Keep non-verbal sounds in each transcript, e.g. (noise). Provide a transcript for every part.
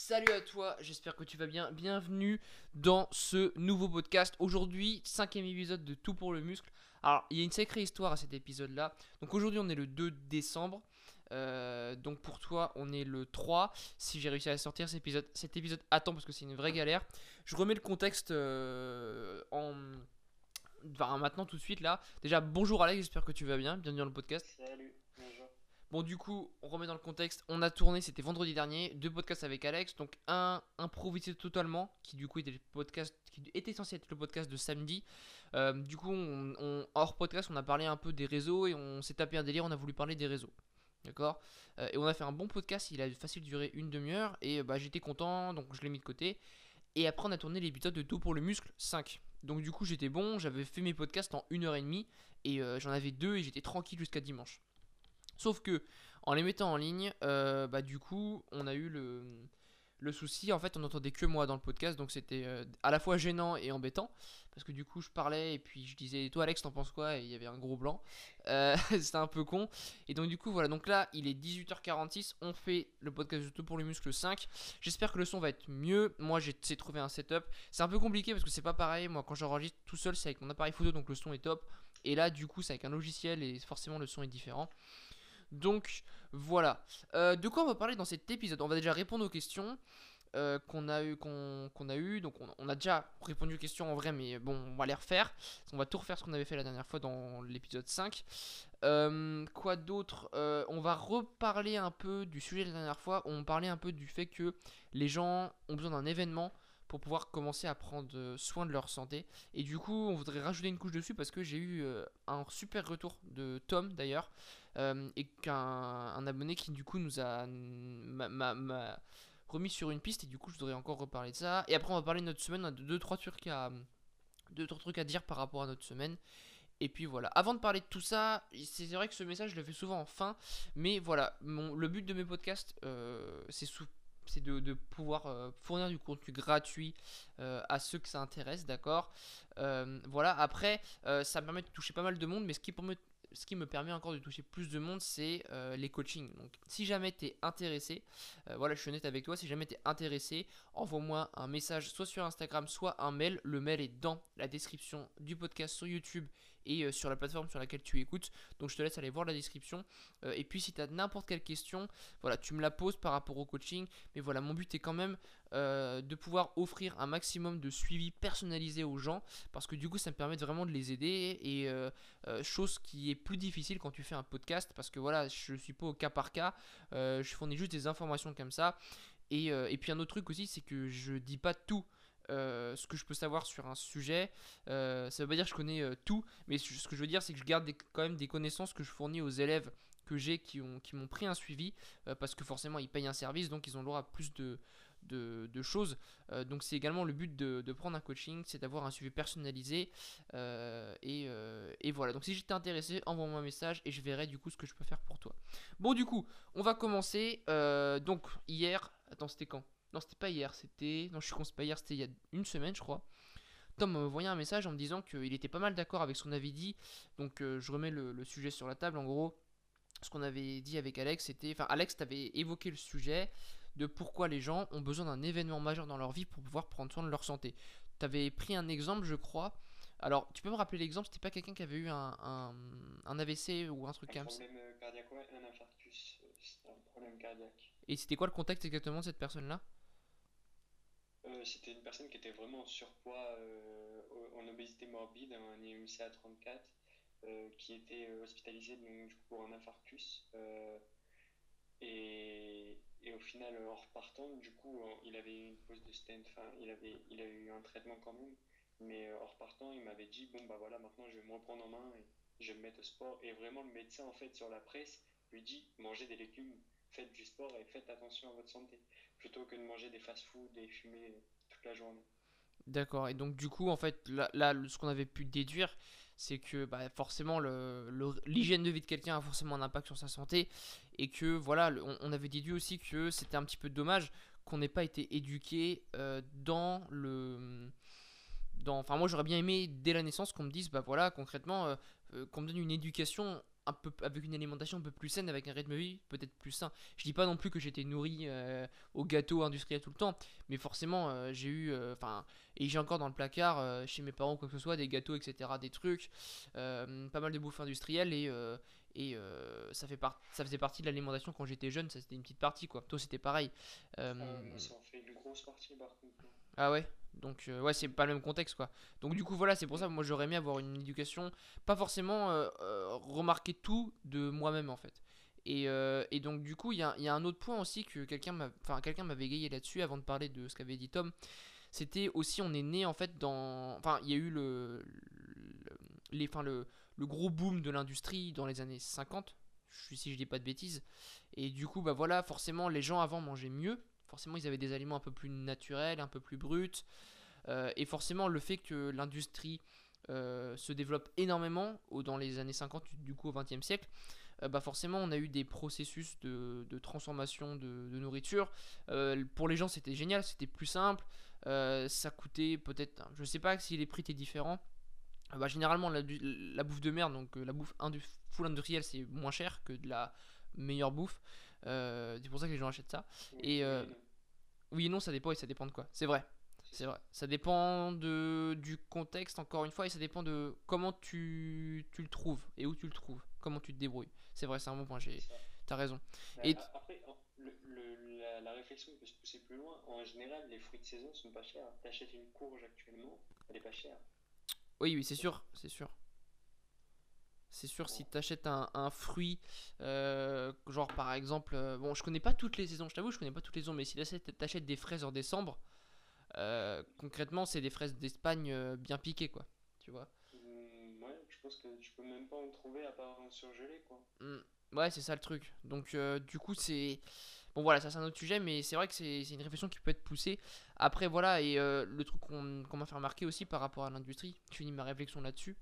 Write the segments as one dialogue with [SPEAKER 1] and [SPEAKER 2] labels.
[SPEAKER 1] Salut à toi, j'espère que tu vas bien. Bienvenue dans ce nouveau podcast. Aujourd'hui, cinquième épisode de Tout pour le muscle. Alors, il y a une sacrée histoire à cet épisode-là. Donc aujourd'hui, on est le 2 décembre. Euh, donc pour toi, on est le 3. Si j'ai réussi à sortir cet épisode, cet épisode attends parce que c'est une vraie galère. Je remets le contexte euh, en... Enfin, maintenant tout de suite là. Déjà, bonjour Alex, j'espère que tu vas bien. Bienvenue dans le podcast.
[SPEAKER 2] Salut.
[SPEAKER 1] Bon, du coup, on remet dans le contexte. On a tourné, c'était vendredi dernier, deux podcasts avec Alex. Donc, un improvisé totalement, qui du coup était, le podcast, qui était censé être le podcast de samedi. Euh, du coup, hors podcast, on a parlé un peu des réseaux et on s'est tapé un délire. On a voulu parler des réseaux. D'accord? Euh, Et on a fait un bon podcast. Il a facile duré une demi-heure. Et euh, bah, j'étais content, donc je l'ai mis de côté. Et après, on a tourné l'épisode de Tout pour le muscle 5. Donc, du coup, j'étais bon. J'avais fait mes podcasts en une heure et demie. Et j'en avais deux et j'étais tranquille jusqu'à dimanche. Sauf que en les mettant en ligne, euh, bah du coup, on a eu le, le souci. En fait, on n'entendait que moi dans le podcast, donc c'était euh, à la fois gênant et embêtant. Parce que du coup, je parlais et puis je disais, toi Alex, t'en penses quoi? Et il y avait un gros blanc. Euh, (laughs) c'était un peu con. Et donc, du coup, voilà. Donc là, il est 18h46. On fait le podcast tout pour le muscle 5. J'espère que le son va être mieux. Moi, j'ai trouver un setup. C'est un peu compliqué parce que c'est pas pareil. Moi, quand j'enregistre tout seul, c'est avec mon appareil photo, donc le son est top. Et là, du coup, c'est avec un logiciel et forcément, le son est différent. Donc voilà. Euh, de quoi on va parler dans cet épisode? On va déjà répondre aux questions euh, qu'on a eu, qu'on a eu. Donc on, a déjà répondu aux questions en vrai, mais bon, on va les refaire. On va tout refaire ce qu'on avait fait la dernière fois dans l'épisode 5. Euh, quoi d'autre? On va reparler un peu du sujet de la dernière fois. On parlait un peu du fait que les gens ont besoin d'un événement pour pouvoir commencer à prendre soin de leur santé. Et du coup, on voudrait rajouter une couche dessus parce que j'ai eu un super retour de Tom d'ailleurs, euh, et qu'un un abonné qui du coup nous a remis sur une piste et du coup je voudrais encore reparler de ça. Et après on va parler de notre semaine, on a deux trois trucs à deux trois trucs à dire par rapport à notre semaine. Et puis voilà. Avant de parler de tout ça, c'est vrai que ce message je le fais souvent en fin, mais voilà, le but de mes podcasts, euh, c'est de, pouvoir euh, fournir du contenu gratuit à ceux que ça intéresse, d'accord? Voilà, après, ça me permet de toucher pas mal de monde, mais ce qui, permet- ce qui me permet encore de toucher plus de monde, c'est euh, les coachings. Donc, si jamais tu es intéressé, euh, voilà, je suis honnête avec toi, si jamais tu es intéressé, envoie-moi un message soit sur Instagram, soit un mail. Le mail est dans la description du podcast sur YouTube et euh, sur la plateforme sur laquelle tu écoutes. Donc, je te laisse aller voir la description. Euh, et puis, si tu as n'importe quelle question, voilà, tu me la poses par rapport au coaching. Mais voilà, mon but est quand même euh, de pouvoir offrir un maximum de suivi personnalisé aux gens parce que du coup ça me permet vraiment de les aider et chose qui est plus difficile quand tu fais un podcast parce que voilà je suis pas au cas par cas je fournis juste des informations comme ça et, et puis un autre truc aussi c'est que je dis pas tout euh, ce que je peux savoir sur un sujet, Euh, ça veut pas dire que je connais euh, tout, mais ce que je veux dire c'est que je garde des- quand même des connaissances que je fournis aux élèves que j'ai qui ont qui m'ont pris un suivi euh, parce que forcément ils payent un service donc ils ont le droit plus de, choses. Donc c'est également le but de, prendre un coaching, c'est d'avoir un suivi personnalisé. et, voilà, donc si j'étais intéressé, envoie-moi un message et je verrai du coup ce que je peux faire pour toi. Bon du coup, on va commencer. Donc hier, attends c'était quand? Non c'était pas hier, c'était... Non je suis con, c'est pas hier, c'était il y a une semaine je crois. Tom m'a envoyé un message en me disant qu'il était pas mal d'accord avec ce qu'on avait dit. Donc euh, je remets le, le sujet sur la table. En gros, ce qu'on avait dit avec Alex, c'était... Enfin Alex, t'avais évoqué le sujet de pourquoi les gens ont besoin d'un événement majeur dans leur vie pour pouvoir prendre soin de leur santé. Tu avais pris un exemple, je crois. Alors, tu peux me rappeler l'exemple? C'était pas quelqu'un qui avait eu un, un, un AVC ou un truc
[SPEAKER 2] Un
[SPEAKER 1] comme ça?
[SPEAKER 2] problème euh, cardiaque, ouais, un infarctus, euh, c'est un problème cardiaque.
[SPEAKER 1] Et c'était quoi le contexte exactement de cette personne-là?
[SPEAKER 2] Euh, C'était une personne qui était vraiment en surpoids, euh, en obésité morbide, un IMC à 34, euh, qui était euh, hospitalisé donc, pour un infarctus. et, au final, en repartant, du coup, il avait eu une pause de stent, enfin, il avait, il a eu un traitement quand même. Mais en repartant, il m'avait dit, bon, bah voilà, maintenant je vais me reprendre en main et je vais me mettre au sport. Et vraiment, le médecin, en fait, sur la presse, lui dit, mangez des légumes, faites du sport et faites attention à votre santé. Plutôt que de manger des fast-foods et fumer euh, toute la journée.
[SPEAKER 1] D'accord, et donc du coup, en fait, là, là, ce qu'on avait pu déduire, c'est que bah, forcément l'hygiène de vie de quelqu'un a forcément un impact sur sa santé, et que voilà, on, avait déduit aussi que c'était un petit peu dommage qu'on n'ait pas été éduqué euh, dans le... Dans, enfin, moi j'aurais bien aimé dès la naissance qu'on me dise, bah voilà, concrètement, euh, qu'on me donne une éducation un peu avec une alimentation un peu plus saine, avec un rythme de vie peut-être plus sain. Je dis pas non plus que j'étais nourri euh, au gâteau industriel tout le temps, mais forcément euh, j'ai eu, enfin, et j'ai encore dans le placard chez mes parents quoi que ce soit des gâteaux, etc., des trucs, pas mal de bouffe industrielle et et ça, fait ça faisait partie de l'alimentation quand j'étais jeune, ça c'était une petite partie quoi. Toi c'était pareil.
[SPEAKER 2] ça en fait une grosse partie par contre.
[SPEAKER 1] Ah ouais? Donc euh, ouais, c'est pas le même contexte quoi. Donc du coup voilà, c'est pour ça que moi j'aurais aimé avoir une éducation, pas forcément euh, euh, remarquer tout de moi-même en fait. Et, et, donc du coup il y a, y a, un autre point aussi que quelqu'un m'a, enfin quelqu'un m'avait égayé là-dessus avant de parler de ce qu'avait dit Tom. C'était aussi on est né en fait dans, enfin il y a eu le, les, enfin le, le gros boom de l'industrie dans les années 50, si je dis pas de bêtises. Et du coup bah voilà, forcément les gens avant mangeaient mieux forcément ils avaient des aliments un peu plus naturels, un peu plus bruts. Euh, et forcément le fait que l'industrie euh, se développe énormément dans les années 50 du coup au 20e siècle, euh, bah forcément on a eu des processus de, transformation de, nourriture. pour les gens c'était génial, c'était plus simple. ça coûtait peut-être, je sais pas si les prix étaient différents. Bah, généralement la, bouffe de merde, donc la bouffe full industrielle c'est moins cher que de la meilleure bouffe. Euh, c'est pour ça que les gens achètent ça. Et euh, oui et non, ça dépend et ça dépend de quoi. C'est vrai. C'est vrai. Ça dépend de, du contexte, encore une fois, et ça dépend de comment tu, tu le trouves et où tu le trouves, comment tu te débrouilles. C'est vrai, c'est un bon point, t'as raison.
[SPEAKER 2] et après, le, la, la, réflexion peut se pousser plus loin. En général, les fruits de saison sont pas chers. T'achètes une courge actuellement, elle est pas chère.
[SPEAKER 1] Oui, oui, c'est sûr, c'est sûr. C'est sûr, si tu achètes un, fruit, euh, genre par exemple, euh, bon, je connais pas toutes les saisons, je t'avoue, je connais pas toutes les saisons, mais si tu achètes des fraises en décembre, euh, concrètement, c'est des fraises d'Espagne bien piquées, quoi. Tu vois
[SPEAKER 2] mmh, Ouais, je pense que tu peux même pas en trouver à part en surgelé, quoi.
[SPEAKER 1] Mmh, ouais, c'est ça le truc. Donc, du coup, c'est. Bon, voilà, ça c'est un autre sujet, mais c'est vrai que c'est une réflexion qui peut être poussée. Après, voilà, et le truc qu'on m'a fait remarquer aussi par rapport à l'industrie, je finis ma réflexion là-dessus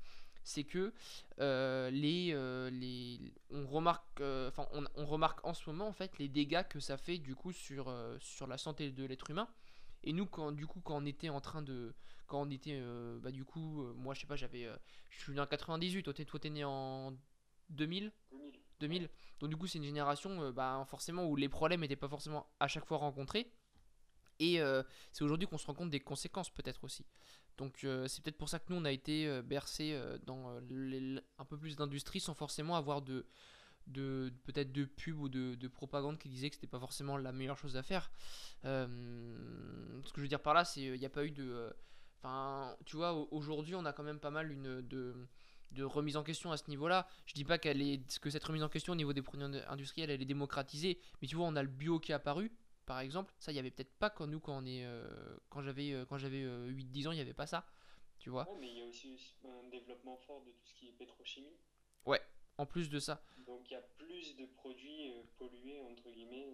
[SPEAKER 1] c'est que euh, les, euh, les, on, remarque, euh, enfin on, on, remarque en ce moment en fait les dégâts que ça fait du coup sur, sur la santé de l'être humain. Et nous, quand, du coup, quand on était en train de. Quand on était. bah, du coup, moi, je sais pas, j'avais. je suis né en 98, toi, t'es né en 2000 2000. Donc, du coup, c'est une génération, bah, forcément, où les problèmes n'étaient pas forcément à chaque fois rencontrés. Et c'est aujourd'hui qu'on se rend compte des conséquences, peut-être aussi. Donc euh, c'est peut-être pour ça que nous on a été euh, bercés euh, dans un peu plus d'industrie sans forcément avoir de, peut-être de pub ou de, propagande qui disait que c'était pas forcément la meilleure chose à faire. ce que je veux dire par là, c'est il n'y a pas eu de, enfin tu vois aujourd'hui on a quand même pas mal une de de remise en question à ce niveau-là. Je dis pas qu'elle est que cette remise en question au niveau des produits industriels elle est démocratisée, mais tu vois on a le bio qui est apparu par exemple. Ça, il y avait peut-être pas quand nous, quand on est, euh, quand j'avais, euh, quand j'avais 8-10 euh, ans, il n'y avait pas ça. Tu vois
[SPEAKER 2] mais il y a aussi un développement fort de tout ce qui est pétrochimie.
[SPEAKER 1] Ouais, en plus de ça.
[SPEAKER 2] Donc il y a plus de produits pollués, entre guillemets,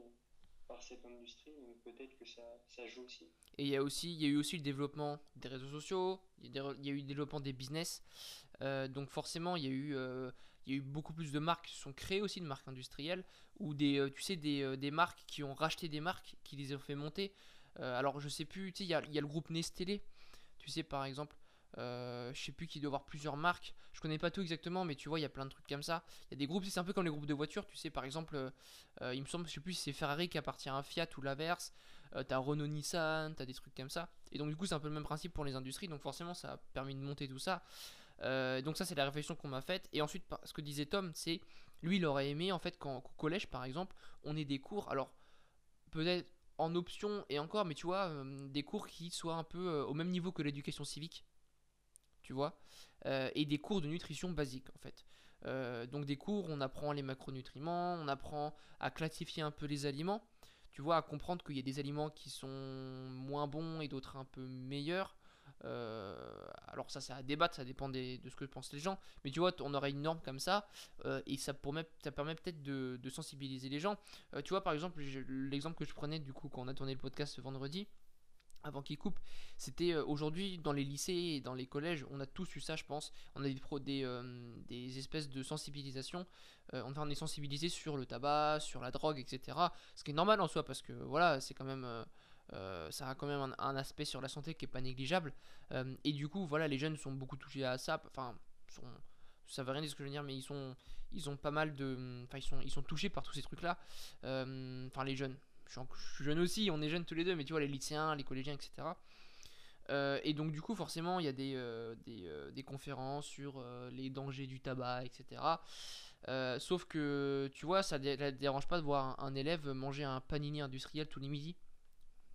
[SPEAKER 2] cette industrie, peut-être que ça, joue aussi.
[SPEAKER 1] Et il y, a aussi, il y a eu aussi le développement des réseaux sociaux, il y a, eu le développement des business. donc forcément, il y a eu il y a eu beaucoup plus de marques qui sont créées aussi, de marques industrielles, ou des, euh, tu sais, des, euh, des, marques qui ont racheté des marques, qui les ont fait monter. Euh, alors je sais plus, tu sais, il y a, y a, le groupe Nestlé, tu sais par exemple, je sais plus qui doit avoir plusieurs marques, je connais pas tout exactement, mais tu vois, il y a plein de trucs comme ça. Il y a des groupes, c'est un peu comme les groupes de voitures, tu sais, par exemple, il me semble, je sais plus si c'est Ferrari qui appartient à Fiat ou l'inverse, t'as Renault Nissan, t'as des trucs comme ça. Et donc du coup c'est un peu le même principe pour les industries, donc forcément ça a permis de monter tout ça. Euh, donc ça c'est la réflexion qu'on m'a faite. Et ensuite ce que disait Tom, c'est lui il aurait aimé en fait qu'au collège par exemple on ait des cours, alors peut-être en option et encore, mais tu vois, euh, des cours qui soient un peu euh, au même niveau que l'éducation civique, tu vois, et des cours de nutrition basique en fait. donc des cours, on apprend les macronutriments, on apprend à classifier un peu les aliments, tu vois, à comprendre qu'il y a des aliments qui sont moins bons et d'autres un peu meilleurs. Euh, alors ça c'est à débattre, ça dépend de ce que pensent les gens. Mais tu vois, on aurait une norme comme ça euh, et ça, ça permet peut-être de, sensibiliser les gens. Euh, tu vois, par exemple, l'exemple que je prenais du coup quand on a tourné le podcast ce vendredi, avant qu'il coupe, c'était aujourd'hui dans les lycées et dans les collèges, on a tous eu ça, je pense. On a des, des, des espèces de sensibilisation. on, on est sensibilisé sur le tabac, sur la drogue, etc. Ce qui est normal en soi parce que voilà, c'est quand même euh, ça a quand même un, aspect sur la santé qui est pas négligeable. Euh, et du coup, voilà, les jeunes sont beaucoup touchés à ça. Enfin, sont ça veut rien dire ce que je veux dire, mais ils sont, ils ont pas mal de, enfin ils sont, ils sont touchés par tous ces trucs-là. Euh, enfin les jeunes, je suis, jeune aussi, on est jeunes tous les deux, mais tu vois les lycéens, les collégiens, etc. Euh, et donc du coup forcément il y a des, euh, des, des, conférences sur les dangers du tabac, etc. sauf que tu vois ça ne dérange pas de voir un, élève manger un panini industriel tous les midis,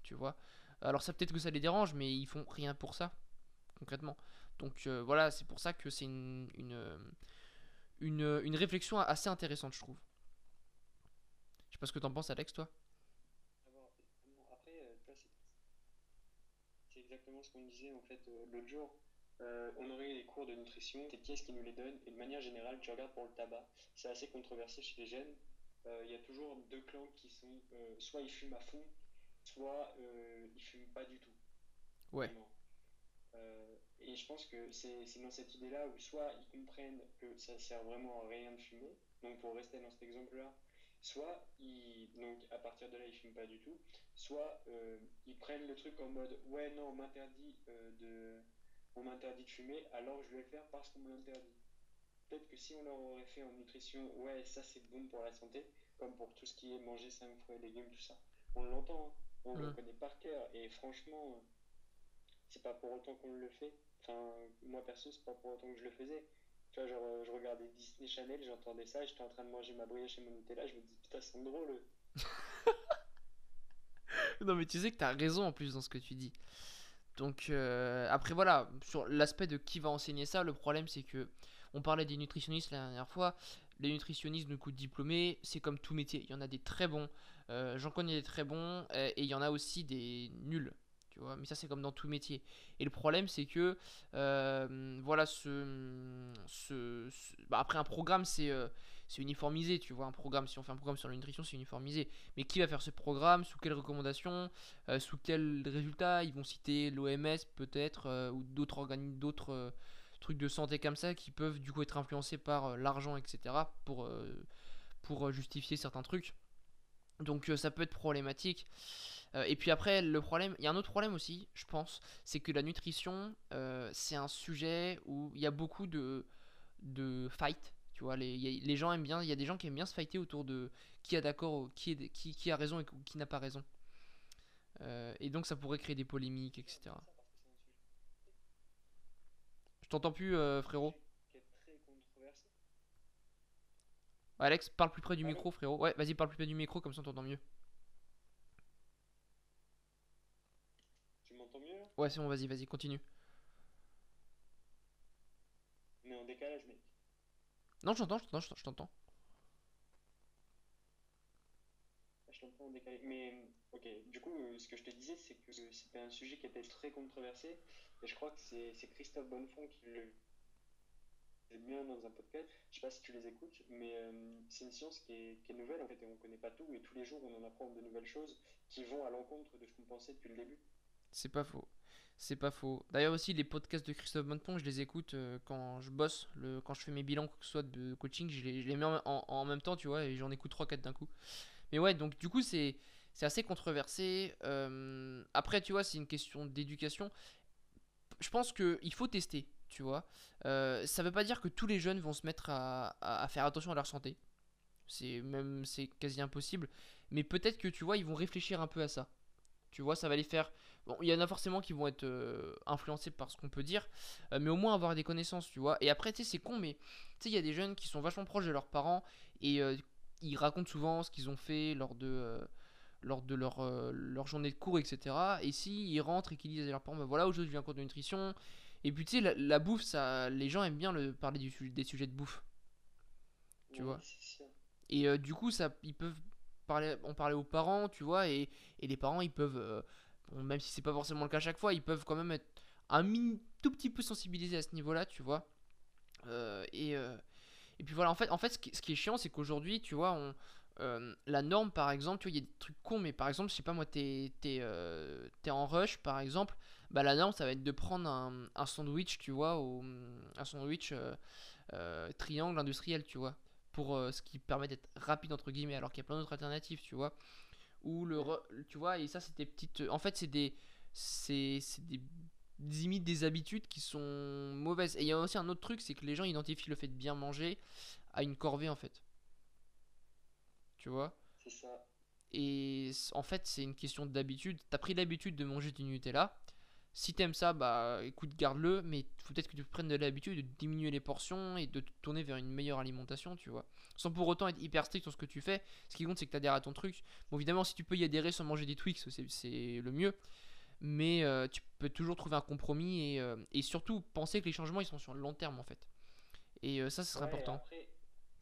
[SPEAKER 1] tu vois. Alors ça peut-être que ça les dérange, mais ils font rien pour ça concrètement. Donc voilà, c'est pour ça que c'est une, une, une, réflexion assez intéressante, je trouve. Je sais pas ce que t'en penses, Alex, toi
[SPEAKER 2] Après, euh, c'est exactement ce qu'on disait en fait euh, l'autre jour. Euh, on aurait les cours de nutrition, c'est qui est-ce qui nous les donne Et de manière générale, tu regardes pour le tabac, c'est assez controversé chez les jeunes. Il y a toujours deux clans qui sont soit ils fument à fond, soit ils fument pas du tout.
[SPEAKER 1] Ouais.
[SPEAKER 2] Et je pense que c'est dans cette idée-là où soit ils comprennent que ça sert vraiment à rien de fumer, donc pour rester dans cet exemple-là, soit ils, donc à partir de là ils fument pas du tout, soit euh, ils prennent le truc en mode ouais non on m'interdit euh, de on m'interdit de fumer alors je vais le faire parce qu'on me l'interdit. Peut-être que si on leur aurait fait en nutrition ouais ça c'est bon pour la santé, comme pour tout ce qui est manger 5 fruits et légumes tout ça, on l'entend, hein. on le connaît par cœur et franchement c'est pas pour autant qu'on le fait. Enfin, moi perso, c'est pas pour autant que je le faisais. Euh, je regardais Disney Channel, j'entendais ça, j'étais en train de manger ma brioche et mon Nutella, je me dis putain, c'est drôle. (laughs)
[SPEAKER 1] non, mais tu sais que t'as raison en plus dans ce que tu dis. Donc, euh, après, voilà, sur l'aspect de qui va enseigner ça, le problème c'est que on parlait des nutritionnistes la dernière fois. Les nutritionnistes de coup diplômés, c'est comme tout métier. Il y en a des très bons, euh, j'en connais des très bons, et il y en a aussi des nuls mais ça c'est comme dans tout métier. Et le problème c'est que euh, voilà ce, bah, après un programme c'est euh, c'est uniformisé, tu vois, un programme si on fait un programme sur la nutrition c'est uniformisé. Mais qui va faire ce programme, sous quelles recommandations, euh, sous quels résultats? Ils vont citer l'OMS peut-être ou d'autres organismes, d'autres trucs de santé comme ça qui peuvent du coup être influencés par l'argent etc pour justifier certains trucs. Donc ça peut être problématique. Euh, et puis après, le problème, il y a un autre problème aussi, je pense, c'est que la nutrition, euh, c'est un sujet où il y a beaucoup de, de fight. Tu vois, les, les gens aiment bien, il y a des gens qui aiment bien se fighter autour de qui a d'accord, qui, qui, qui, a raison et qui n'a pas raison. Euh, et donc ça pourrait créer des polémiques, etc. Je t'entends plus, frérot. Alex, parle plus près du micro, frérot. Ouais, vas-y, parle plus près du micro, comme ça on t'entend mieux. Ouais, c'est bon, vas-y, vas-y, continue.
[SPEAKER 2] Mais en décalage, mec.
[SPEAKER 1] Non, je t'entends, je t'entends, je t'entends.
[SPEAKER 2] Ah, je t'entends en décalage. Mais, ok, du coup, euh, ce que je te disais, c'est que c'était un sujet qui était très controversé. Et je crois que c'est Christophe Bonnefond qui le bien dans un podcast. Je sais pas si tu les écoutes, mais euh, c'est une science qui est, qui est, nouvelle en fait, et on connaît pas tout. Et tous les jours, on en apprend de nouvelles choses qui vont à l'encontre de ce qu'on pensait depuis le début.
[SPEAKER 1] C'est pas faux. C'est pas faux. D'ailleurs aussi les podcasts de Christophe Montpont, je les écoute euh, quand je bosse, le, quand je fais mes bilans, que ce soit de coaching, je les, mets en, même temps, tu vois, et j'en écoute 3-4 d'un coup. Mais ouais, donc du coup c'est assez controversé. Euh, après, tu vois, c'est une question d'éducation. Je pense qu'il faut tester, tu vois. Euh, ça veut pas dire que tous les jeunes vont se mettre à, à faire attention à leur santé. C'est même c'est quasi impossible. Mais peut-être que tu vois, ils vont réfléchir un peu à ça. Tu vois, ça va les faire Bon, il y en a forcément qui vont être euh, influencés par ce qu'on peut dire, euh, mais au moins avoir des connaissances, tu vois. Et après, tu sais, c'est con, mais tu sais, il y a des jeunes qui sont vachement proches de leurs parents et ils racontent souvent ce qu'ils ont fait lors de, lors de leur, leur journée de cours, etc. Et si ils rentrent et qu'ils disent à leurs parents, bah voilà, aujourd'hui je viens en cours de nutrition. Et puis, tu sais, la, bouffe, ça, les gens aiment bien le, parler du, des sujets de bouffe. Tu vois. Et du coup, ça, ils peuvent parler, en parler aux parents, tu vois, et, et les parents, ils peuvent même si c'est pas forcément le cas à chaque fois, ils peuvent quand même être un mini, tout petit peu sensibilisés à ce niveau-là, tu vois. Euh, et, euh, et puis voilà, en fait, en fait ce, qui, est chiant, c'est qu'aujourd'hui, tu vois, on, euh, la norme, par exemple, tu vois, il y a des trucs cons, mais par exemple, je sais pas moi, t'es es, en rush, par exemple, bah la norme, ça va être de prendre un, un sandwich, tu vois, au, un sandwich triangle industriel, tu vois, pour ce qui permet d'être rapide, entre guillemets, alors qu'il y a plein d'autres alternatives, tu vois ou le tu vois et ça c'était petites en fait c'est des c'est des limite des habitudes qui sont mauvaises. Et il y a aussi un autre truc, c'est que les gens identifient le fait de bien manger à une corvée en fait. Tu vois
[SPEAKER 2] C'est ça.
[SPEAKER 1] Et en fait, c'est une question d'habitude. T'as pris l'habitude de manger du Nutella. Si t'aimes ça, bah écoute, garde-le. Mais faut peut-être que tu prennes de l'habitude de diminuer les portions et de te tourner vers une meilleure alimentation, tu vois. Sans pour autant être hyper strict sur ce que tu fais. Ce qui compte, c'est que t'adhères à ton truc. Bon, évidemment, si tu peux y adhérer sans manger des Twix, c'est le mieux. Mais euh, tu peux toujours trouver un compromis et, euh, et, surtout penser que les changements ils sont sur le long terme en fait. Et euh, ça, ce serait important.
[SPEAKER 2] Après,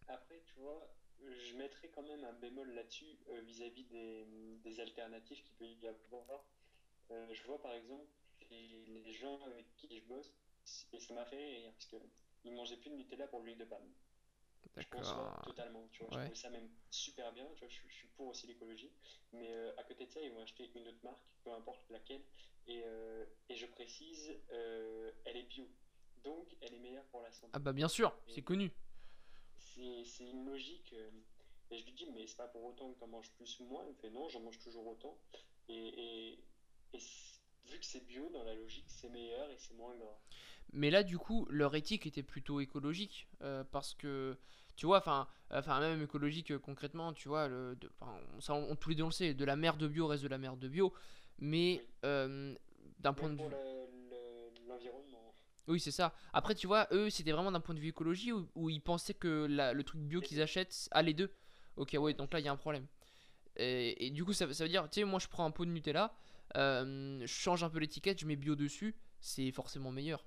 [SPEAKER 2] après, tu vois, je mettrais quand même un bémol là-dessus vis-à-vis des, des, alternatives qu'il peut y avoir. je vois par exemple les, gens avec qui je bosse, et ça m'a fait rire parce qu'ils mangeaient plus de Nutella pour l'huile de palme. Je conçois totalement, tu vois, je trouve ça même super bien, tu vois, je, suis pour aussi l'écologie, mais euh, à côté de ça, ils vont acheter une autre marque, peu importe laquelle, et, euh, et je précise, euh, elle est bio, donc elle est meilleure pour la santé.
[SPEAKER 1] Ah bah bien sûr, c'est connu.
[SPEAKER 2] C'est une logique, et je lui dis, mais c'est pas pour autant que tu en manges plus ou moins, il me fait non, j'en mange toujours autant, et, et, et vu que c'est bio, dans la logique, c'est meilleur et c'est moins gras.
[SPEAKER 1] Mais là, du coup, leur éthique était plutôt écologique. Euh, parce que, tu vois, enfin, enfin même écologique euh, concrètement, tu vois, le, ça, on, tous les deux on le sait, de la merde bio reste de la merde bio. Mais euh, d'un point de vue.
[SPEAKER 2] l'environnement.
[SPEAKER 1] Oui, c'est ça. Après, tu vois, eux, c'était vraiment d'un point de vue écologie où, ils pensaient que le truc bio qu'ils achètent a les deux. Ok, ouais, donc là, il y a un problème. Et, du coup, ça, ça veut dire, tu sais, moi, je prends un pot de Nutella, je change un peu l'étiquette, je mets bio dessus, c'est forcément meilleur.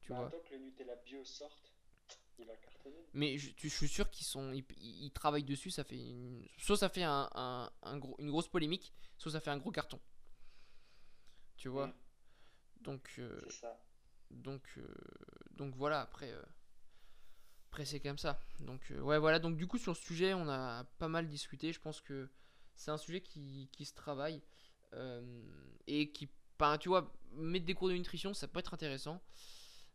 [SPEAKER 2] Tu bah, vois. que le Nutella bio sorte, il va cartonner.
[SPEAKER 1] Mais je, je suis sûr qu'ils sont, ils, travaillent dessus. Ça fait une, soit ça fait un, un, un, gros, une grosse polémique, soit ça fait un gros carton. Tu vois. Mm. Donc. Euh,
[SPEAKER 2] c'est ça.
[SPEAKER 1] Donc, euh, donc voilà. Après. Euh, c'est comme ça. Donc ouais voilà. Donc du coup sur ce sujet on a pas mal discuté. Je pense que c'est un sujet qui, qui se travaille et qui, ben, tu vois, mettre des cours de nutrition ça peut être intéressant.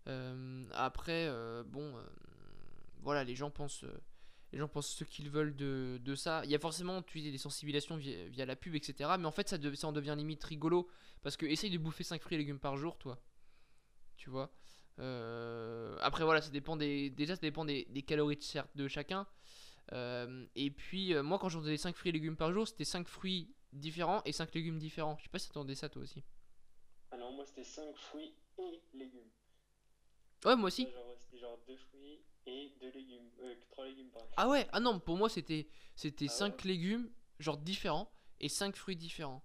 [SPEAKER 1] Euh, après, euh, bon, euh, voilà, les gens pensent les gens pensent ce qu'ils veulent de, de, ça. Il y a forcément tu des sensibilisations via, la pub, etc. Mais en fait, ça, ça en devient limite rigolo. Parce que essaye de bouffer 5 fruits et légumes par jour, toi. Tu vois? Après, voilà, ça dépend des, déjà, ça dépend des, des calories de, de chacun. et puis, moi, quand j'en faisais 5 fruits et légumes par jour, c'était 5 fruits différents et 5 légumes différents. Je sais pas si t'attendais ça, toi aussi.
[SPEAKER 2] Ah non, moi, c'était 5 fruits et légumes.
[SPEAKER 1] Ouais, moi aussi.
[SPEAKER 2] C'était genre 2 fruits et 2 légumes. Euh, 3 légumes par
[SPEAKER 1] Ah ouais, ah non, pour moi c'était c'était 5 ah légumes, genre différents, et 5 fruits différents.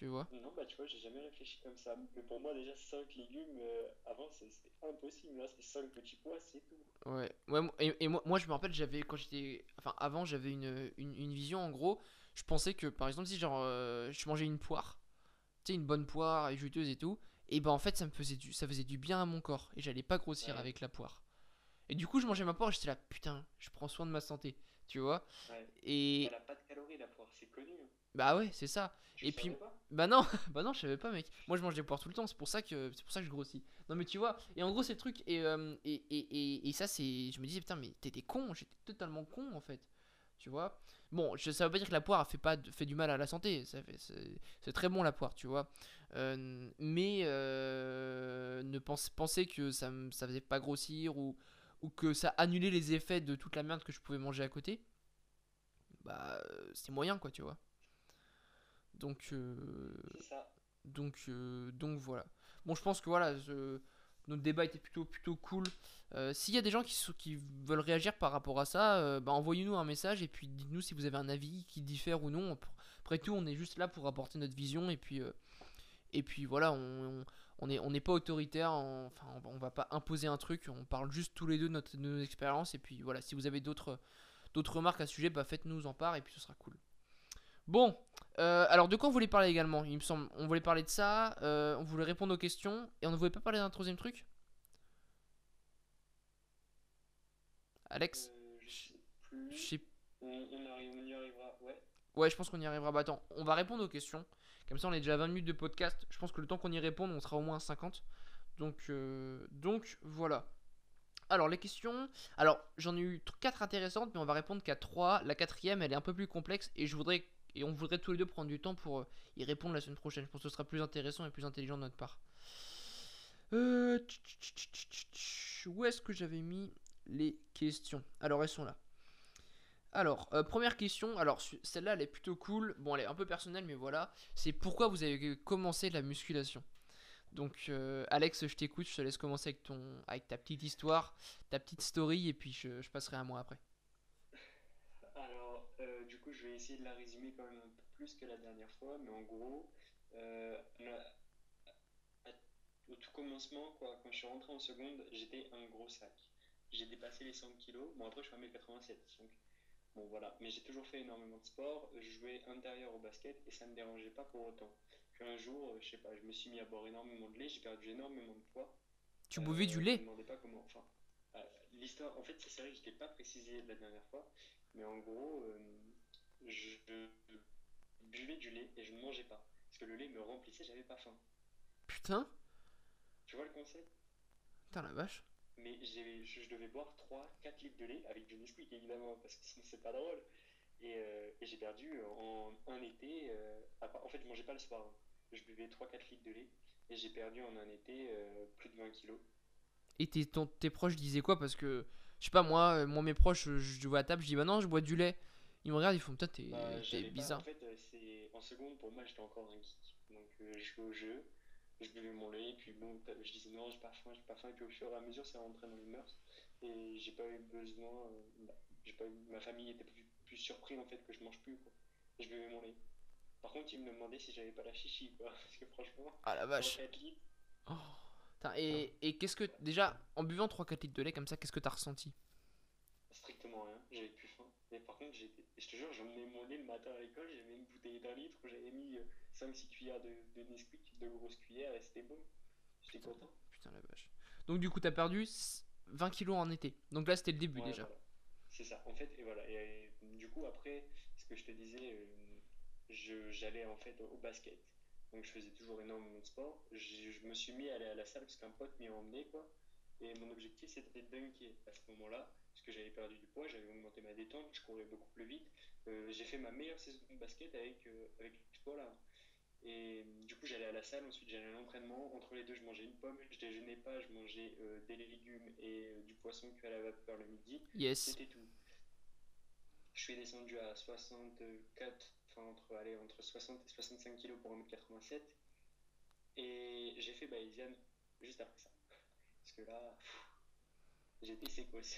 [SPEAKER 1] Tu vois
[SPEAKER 2] Non, bah tu vois, j'ai jamais réfléchi comme ça. Mais pour moi, déjà 5 légumes, euh, avant c'était impossible. Là, c'était 5 petits pois, c'est tout.
[SPEAKER 1] Ouais, ouais et, et, moi, moi je me rappelle, j'avais, quand j'étais. Enfin, avant, j'avais une, une, une, vision en gros. Je pensais que par exemple, si genre euh, je mangeais une poire, tu sais, une bonne poire et juteuse et tout, et ben en fait ça me faisait du, ça faisait du bien à mon corps et j'allais pas grossir avec la poire. Et du coup je mangeais ma poire et j'étais là putain je prends soin de ma santé tu vois.
[SPEAKER 2] Et elle a pas de calories la poire c'est connu. Hein.
[SPEAKER 1] Bah ouais c'est ça. et puis bah non (laughs) bah non je savais pas mec. Moi je mange des poires tout le temps c'est pour ça que c'est pour ça que je grossis. Non mais tu vois et en gros c'est le truc et, euh, et, et, et, et, ça c'est je me disais putain mais t'étais con j'étais totalement con en fait tu vois? Bon, je, ça veut pas dire que la poire fait, pas, fait du mal à la santé, c'est très bon la poire, tu vois. Euh, mais euh, ne pense, penser que ça, ça faisait pas grossir ou, ou que ça annulait les effets de toute la merde que je pouvais manger à côté, bah c'est moyen quoi, tu vois. Donc, euh, donc, donc voilà. Bon, je pense que voilà, notre débat était plutôt, plutôt cool. Euh, s'il y a des gens qui, qui veulent réagir par rapport à ça, euh, bah, envoyez-nous un message et puis dites-nous si vous avez un avis qui diffère ou non. Après tout, on est juste là pour apporter notre vision et puis, euh, et puis voilà, on, on n'est on pas autoritaire, enfin on, va pas imposer un truc, on parle juste tous les deux de, notre, de nos expériences et puis voilà, si vous avez d'autres remarques à ce sujet, bah faites-nous en part et puis ce sera cool. Bon, alors de quoi on voulait parler également? Il me semble, on voulait parler de ça, on voulait répondre aux questions et on ne voulait pas parler d'un troisième truc? Alex?
[SPEAKER 2] Euh, Je sais plus. On, y arrivera, ouais.
[SPEAKER 1] Ouais, je pense qu'on y arrivera. Bah attends, on va répondre aux questions. Comme ça, on est déjà à 20 minutes de podcast. Je pense que le temps qu'on y réponde, on sera au moins à 50. Donc, euh, donc voilà. Alors, les questions. Alors, j'en ai eu 4 intéressantes, mais on va répondre qu'à 3. La quatrième, elle est un peu plus complexe et je voudrais. Et on voudrait tous les deux prendre du temps pour euh, y répondre la semaine prochaine. Je pense que ce sera plus intéressant et plus intelligent de notre part. Euh. Où est-ce que j'avais mis les questions? Alors, elles sont là. Alors, euh, première question. Alors, celle-là, elle est plutôt cool. Bon, elle est un peu personnelle, mais voilà. C'est pourquoi vous avez commencé la musculation? Donc, euh, Alex, je t'écoute. Je te laisse commencer avec, ton, avec ta petite histoire, ta petite story, et puis je, passerai à moi après.
[SPEAKER 2] Alors, euh, du coup, je vais essayer de la résumer quand même un peu plus que la dernière fois, mais en gros, au tout commencement, quoi, quand je suis rentré en seconde, j'étais un gros sac. J'ai dépassé les 100 kilos. Bon, après, je suis à 1m87, donc bon, voilà. Mais j'ai toujours fait énormément de sport. Je jouais intérieur au basket et ça me dérangeait pas pour autant. Puis un jour, euh, je sais pas, je me suis mis à boire énormément de lait, j'ai perdu énormément de poids.
[SPEAKER 1] Tu
[SPEAKER 2] Euh,
[SPEAKER 1] buvais du
[SPEAKER 2] Je me
[SPEAKER 1] lait
[SPEAKER 2] demandais pas comment. Enfin, euh, l'histoire, en fait, c'est vrai que je t'ai pas précisé la dernière fois, mais en gros, euh, je, je buvais du lait et je ne mangeais pas. Parce que le lait me remplissait, j'avais pas faim.
[SPEAKER 1] Putain,
[SPEAKER 2] Tu vois le concept?
[SPEAKER 1] putain la vache.
[SPEAKER 2] Mais j'ai- je, je devais boire 3-4 litres de lait avec du Nesquik évidemment, parce que sinon c'est pas drôle. Et, euh, et j'ai perdu en un été. euh, à en fait, je mangeais pas le soir. hein. Je buvais 3-4 litres de lait et j'ai perdu en un été euh, plus de 20 kilos.
[SPEAKER 1] Et tes, ton- tes proches disaient quoi? Parce que, je sais pas, moi, euh, moi mes proches, je, vois à table, je dis bah non, je bois du lait. Ils me regardent, ils font putain, t'es
[SPEAKER 2] Bah,
[SPEAKER 1] t'es
[SPEAKER 2] j'avais pas-
[SPEAKER 1] bizarre.
[SPEAKER 2] En fait, euh, c'est en seconde pour moi, j'étais encore un geek. Donc euh, je jouais au jeu, je buvais mon lait, puis bon, je disais non, j'ai pas faim, j'ai pas faim. Et puis au fur et à mesure, ça rentrait dans les mœurs. Et j'ai pas eu besoin. euh, bah, j'ai pas eu, ma famille était plus, plus surpris en fait que je mange plus. Quoi. Et je buvais mon lait. Par contre, ils me demandaient si j'avais pas la chichi, quoi. (laughs) Parce que franchement,
[SPEAKER 1] Ah la vache.
[SPEAKER 2] 3-4 litres,
[SPEAKER 1] Oh. Et et qu'est-ce que. Déjà, en buvant 3-4 litres de lait comme ça, qu'est-ce que t'as ressenti?
[SPEAKER 2] Strictement rien. J'avais plus. Mais par contre, j'étais, je te jure, j'emmenais mon lait le matin à l'école, j'avais une bouteille d'un litre, j'avais mis 5-6 cuillères de, de Nesquik, de grosses cuillères, et c'était bon. J'étais content.
[SPEAKER 1] Putain la vache. Donc du coup, t'as perdu s- 20 kilos en été. Donc là, c'était le début
[SPEAKER 2] Ouais,
[SPEAKER 1] déjà.
[SPEAKER 2] voilà. C'est ça. En fait, et voilà. Et, euh, du coup, après, ce que je te disais, euh, je, j'allais en fait au basket. Donc, je faisais toujours énormément de sport. Je, je me suis mis à aller à la salle parce qu'un pote m'y a emmené, quoi. Et mon objectif, c'était de dunker à ce moment-là. Parce que j'avais perdu du poids, j'avais augmenté ma détente, je courais beaucoup plus vite. Euh, j'ai fait ma meilleure saison de basket avec, euh, avec ce poids-là. Et euh, du coup, j'allais à la salle, ensuite j'allais à l'entraînement. Entre les deux, je mangeais une pomme, je déjeunais pas, je mangeais euh, des légumes et du poisson cuit à la vapeur le midi.
[SPEAKER 1] Yes.
[SPEAKER 2] C'était tout. Je suis descendu à 64, enfin entre, allez, entre 60 et 65 kilos pour 1m87. Et j'ai fait Bayesian juste après ça. Parce que là, j'étais sécos.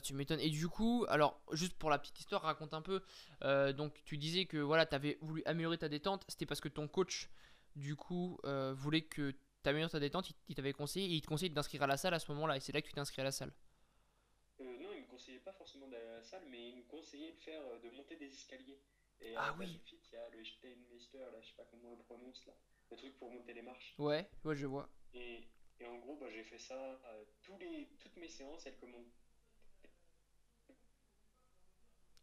[SPEAKER 1] Tu m'étonnes. Et du coup, alors, juste pour la petite histoire, raconte un peu. Euh, donc, tu disais que voilà, t'avais voulu améliorer ta détente. C'était parce que ton coach, du coup, euh, voulait que t'améliores ta détente. Il, il t'avait conseillé et il te conseillait de t'inscrire à la salle à ce moment-là. Et c'est là que tu t'es inscrit à la salle.
[SPEAKER 2] Euh, non, il me conseillait pas forcément d'aller à la salle, mais il me conseillait de faire, euh, de monter des escaliers. Et
[SPEAKER 1] Ah oui.
[SPEAKER 2] Il y a le Steinmeister, là, je sais pas comment on le prononce là, le truc pour monter les marches.
[SPEAKER 1] Ouais, ouais, je vois.
[SPEAKER 2] Et, et en gros, bah, j'ai fait ça, euh, tous les, toutes mes séances, elles commencent.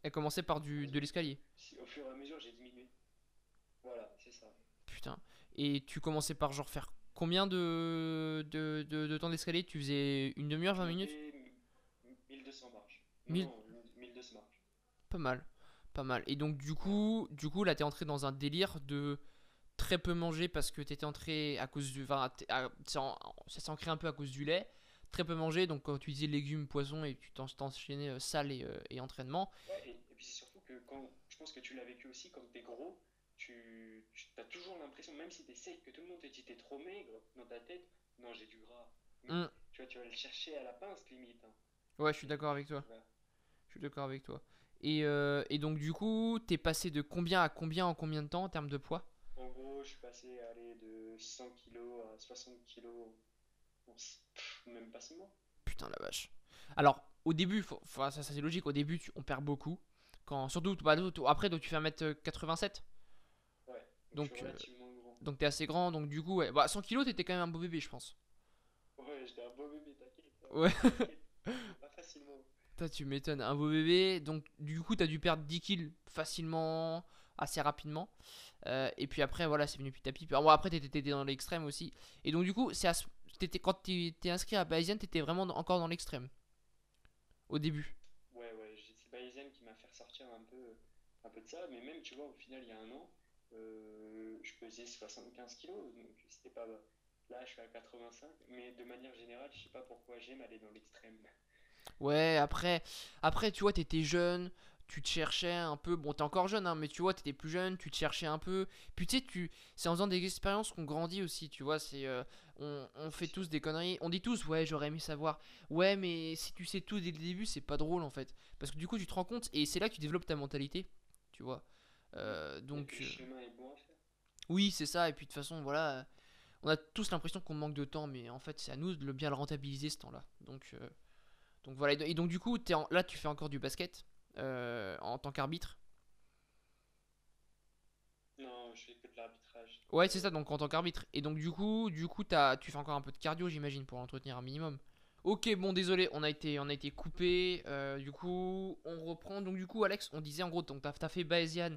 [SPEAKER 1] Elle commençait par du, de l'escalier.
[SPEAKER 2] Au fur et à mesure, j'ai diminué. Voilà, c'est ça.
[SPEAKER 1] Putain. Et tu commençais par genre faire combien de, de, de, de temps d'escalier? Tu faisais une demi-heure, 20
[SPEAKER 2] Je
[SPEAKER 1] minutes
[SPEAKER 2] montais m- 1200 marches. Non,
[SPEAKER 1] 1000
[SPEAKER 2] non, 1200 marches.
[SPEAKER 1] Pas mal, pas mal. Et donc du coup, du coup là t'es entré dans un délire de très peu manger parce que t'étais entré à cause du, enfin à- ça en- ça s'est ancré un peu à cause du lait. Très peu manger, donc quand tu disais légumes, poissons et tu t'en- t'enchaînais euh, salle et, euh, et entraînement.
[SPEAKER 2] Ouais, et, et puis c'est surtout que quand, je pense que tu l'as vécu aussi, quand t'es gros, tu, tu as toujours l'impression, même si t'es sec, que tout le monde te dit t'es trop maigre dans ta tête, non j'ai du gras.
[SPEAKER 1] Mm.
[SPEAKER 2] Tu vois, tu vas le chercher à la pince limite. hein.
[SPEAKER 1] Ouais, je suis d'accord avec toi. Je suis d'accord avec toi. Et, euh, et donc du coup, t'es passé de combien à combien en combien de temps en termes de poids?
[SPEAKER 2] En gros, je suis passé aller de 100 kg à 60 kg même pas 6 mois.
[SPEAKER 1] Putain la vache. Alors au début, faut, faut- ça, ça, c'est logique. Au début, tu- on perd beaucoup. Quand surtout, bah, après, donc, tu fais 1m87.
[SPEAKER 2] Ouais.
[SPEAKER 1] Donc, euh. Donc t'es assez grand, donc du coup, ouais. Bah 100 kilos, t'étais quand même un beau bébé, je pense.
[SPEAKER 2] Ouais, j'étais un beau bébé, t'inquiète.
[SPEAKER 1] Ouais.
[SPEAKER 2] T'inquiète. (laughs) pas facilement.
[SPEAKER 1] Toi, tu m'étonnes, un beau bébé. Donc du coup, t'as dû perdre 10 kilos facilement, assez rapidement. Euh, et puis après, voilà, c'est venu petit à petit. Bon, après, t'étais t'étais dans l'extrême aussi. Et donc du coup, c'est à ce- t'étais- quand t'es inscrit à Bayesian, t'étais vraiment dans- encore dans l'extrême. Au début.
[SPEAKER 2] Ouais, ouais, c'est Bayesian qui m'a fait ressortir un peu, un peu de ça, mais même, tu vois, au final, il y a un an, euh, je pesais 75 kilos, donc c'était pas, Là, je suis à 85, mais de manière générale, je sais pas pourquoi j'aime aller dans l'extrême.
[SPEAKER 1] Ouais, après, après tu vois, t'étais jeune, tu te cherchais un peu. Bon, t'es encore jeune, hein, mais tu vois, t'étais plus jeune, tu te cherchais un peu. Puis tu sais, tu, c'est en faisant des expériences qu'on grandit aussi, tu vois. C'est, euh, on, on fait tous des conneries. On dit tous, ouais, j'aurais aimé savoir. Ouais, mais si tu sais tout dès le début, c'est pas drôle en fait. Parce que du coup, tu te rends compte, et c'est là que tu développes ta mentalité, tu vois. Euh, donc, euh,
[SPEAKER 2] le chemin est bon à faire.
[SPEAKER 1] oui, c'est ça. Et puis de toute façon, voilà, on a tous l'impression qu'on manque de temps, mais en fait, c'est à nous de le bien le rentabiliser ce temps-là. Donc, euh, donc voilà. Et donc du coup, en- là, tu fais encore du basket euh, en tant qu'arbitre.
[SPEAKER 2] Non, je fais que de l'arbitrage.
[SPEAKER 1] Ouais, c'est ça. Donc en tant qu'arbitre. Et donc du coup, du coup, t'as, tu fais encore un peu de cardio, j'imagine, pour l'entretenir un minimum. Ok, bon, désolé, on a été, on a été coupé. euh, du coup, on reprend. Donc du coup, Alex, on disait en gros, donc t'as, fait Bayesian.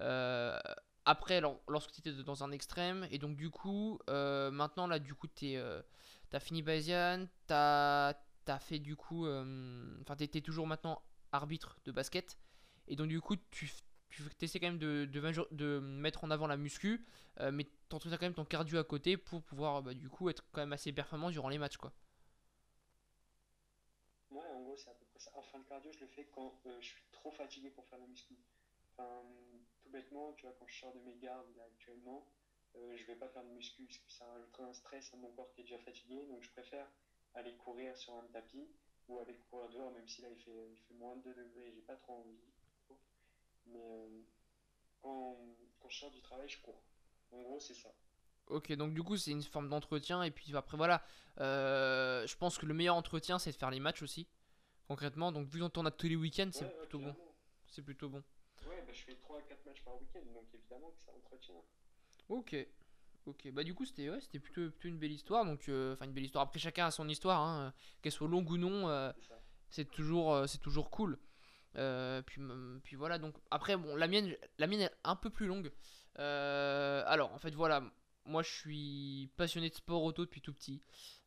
[SPEAKER 1] euh, après, lor- lorsque tu étais dans un extrême, et donc du coup, maintenant là, du coup, t'es, euh, t'as fini Bayesian, t'as, t'as fait du coup, enfin, t'étais toujours maintenant arbitre de basket, et donc du coup, tu, tu essaies quand même de, mettre en avant la muscu, euh, mais t'entretiens quand même ton cardio à côté pour pouvoir, bah, du coup, être quand même assez performant durant les matchs, quoi.
[SPEAKER 2] Ouais, en gros, c'est à peu près ça. Enfin, le cardio, je le fais quand euh, je suis trop fatigué pour faire la muscu. Enfin, tout bêtement, tu vois, quand je sors de mes gardes actuellement, euh, je vais pas faire de muscu parce que ça rajouterait un stress à mon corps qui est déjà fatigué. Donc, je préfère aller courir sur un tapis ou aller courir dehors, même si là il fait, il fait moins de 2 degrés j'ai pas trop envie. Mais euh, quand, quand je sors du travail, je cours. En gros, c'est ça.
[SPEAKER 1] Ok, donc du coup, c'est une forme d'entretien, et puis après, voilà, euh, je pense que le meilleur entretien, c'est de faire les matchs aussi, concrètement. Donc, vu qu'on tourne tous les week-ends, c'est
[SPEAKER 2] Ouais, ouais,
[SPEAKER 1] plutôt bon. C'est plutôt bon.
[SPEAKER 2] Ouais, bah, je fais 3 à 4 matchs par week-end, donc évidemment que ça entretient.
[SPEAKER 1] Ok. Ok, bah du coup c'était ouais, c'était plutôt, plutôt une belle histoire, donc euh, enfin une belle histoire. Après chacun a son histoire, hein, euh, qu'elle soit longue ou non, euh,
[SPEAKER 2] C'est
[SPEAKER 1] toujours c'est toujours cool. Euh, puis puis voilà donc après bon la mienne la mienne est un peu plus longue. Euh, alors en fait voilà moi je suis passionné de sport auto depuis tout petit,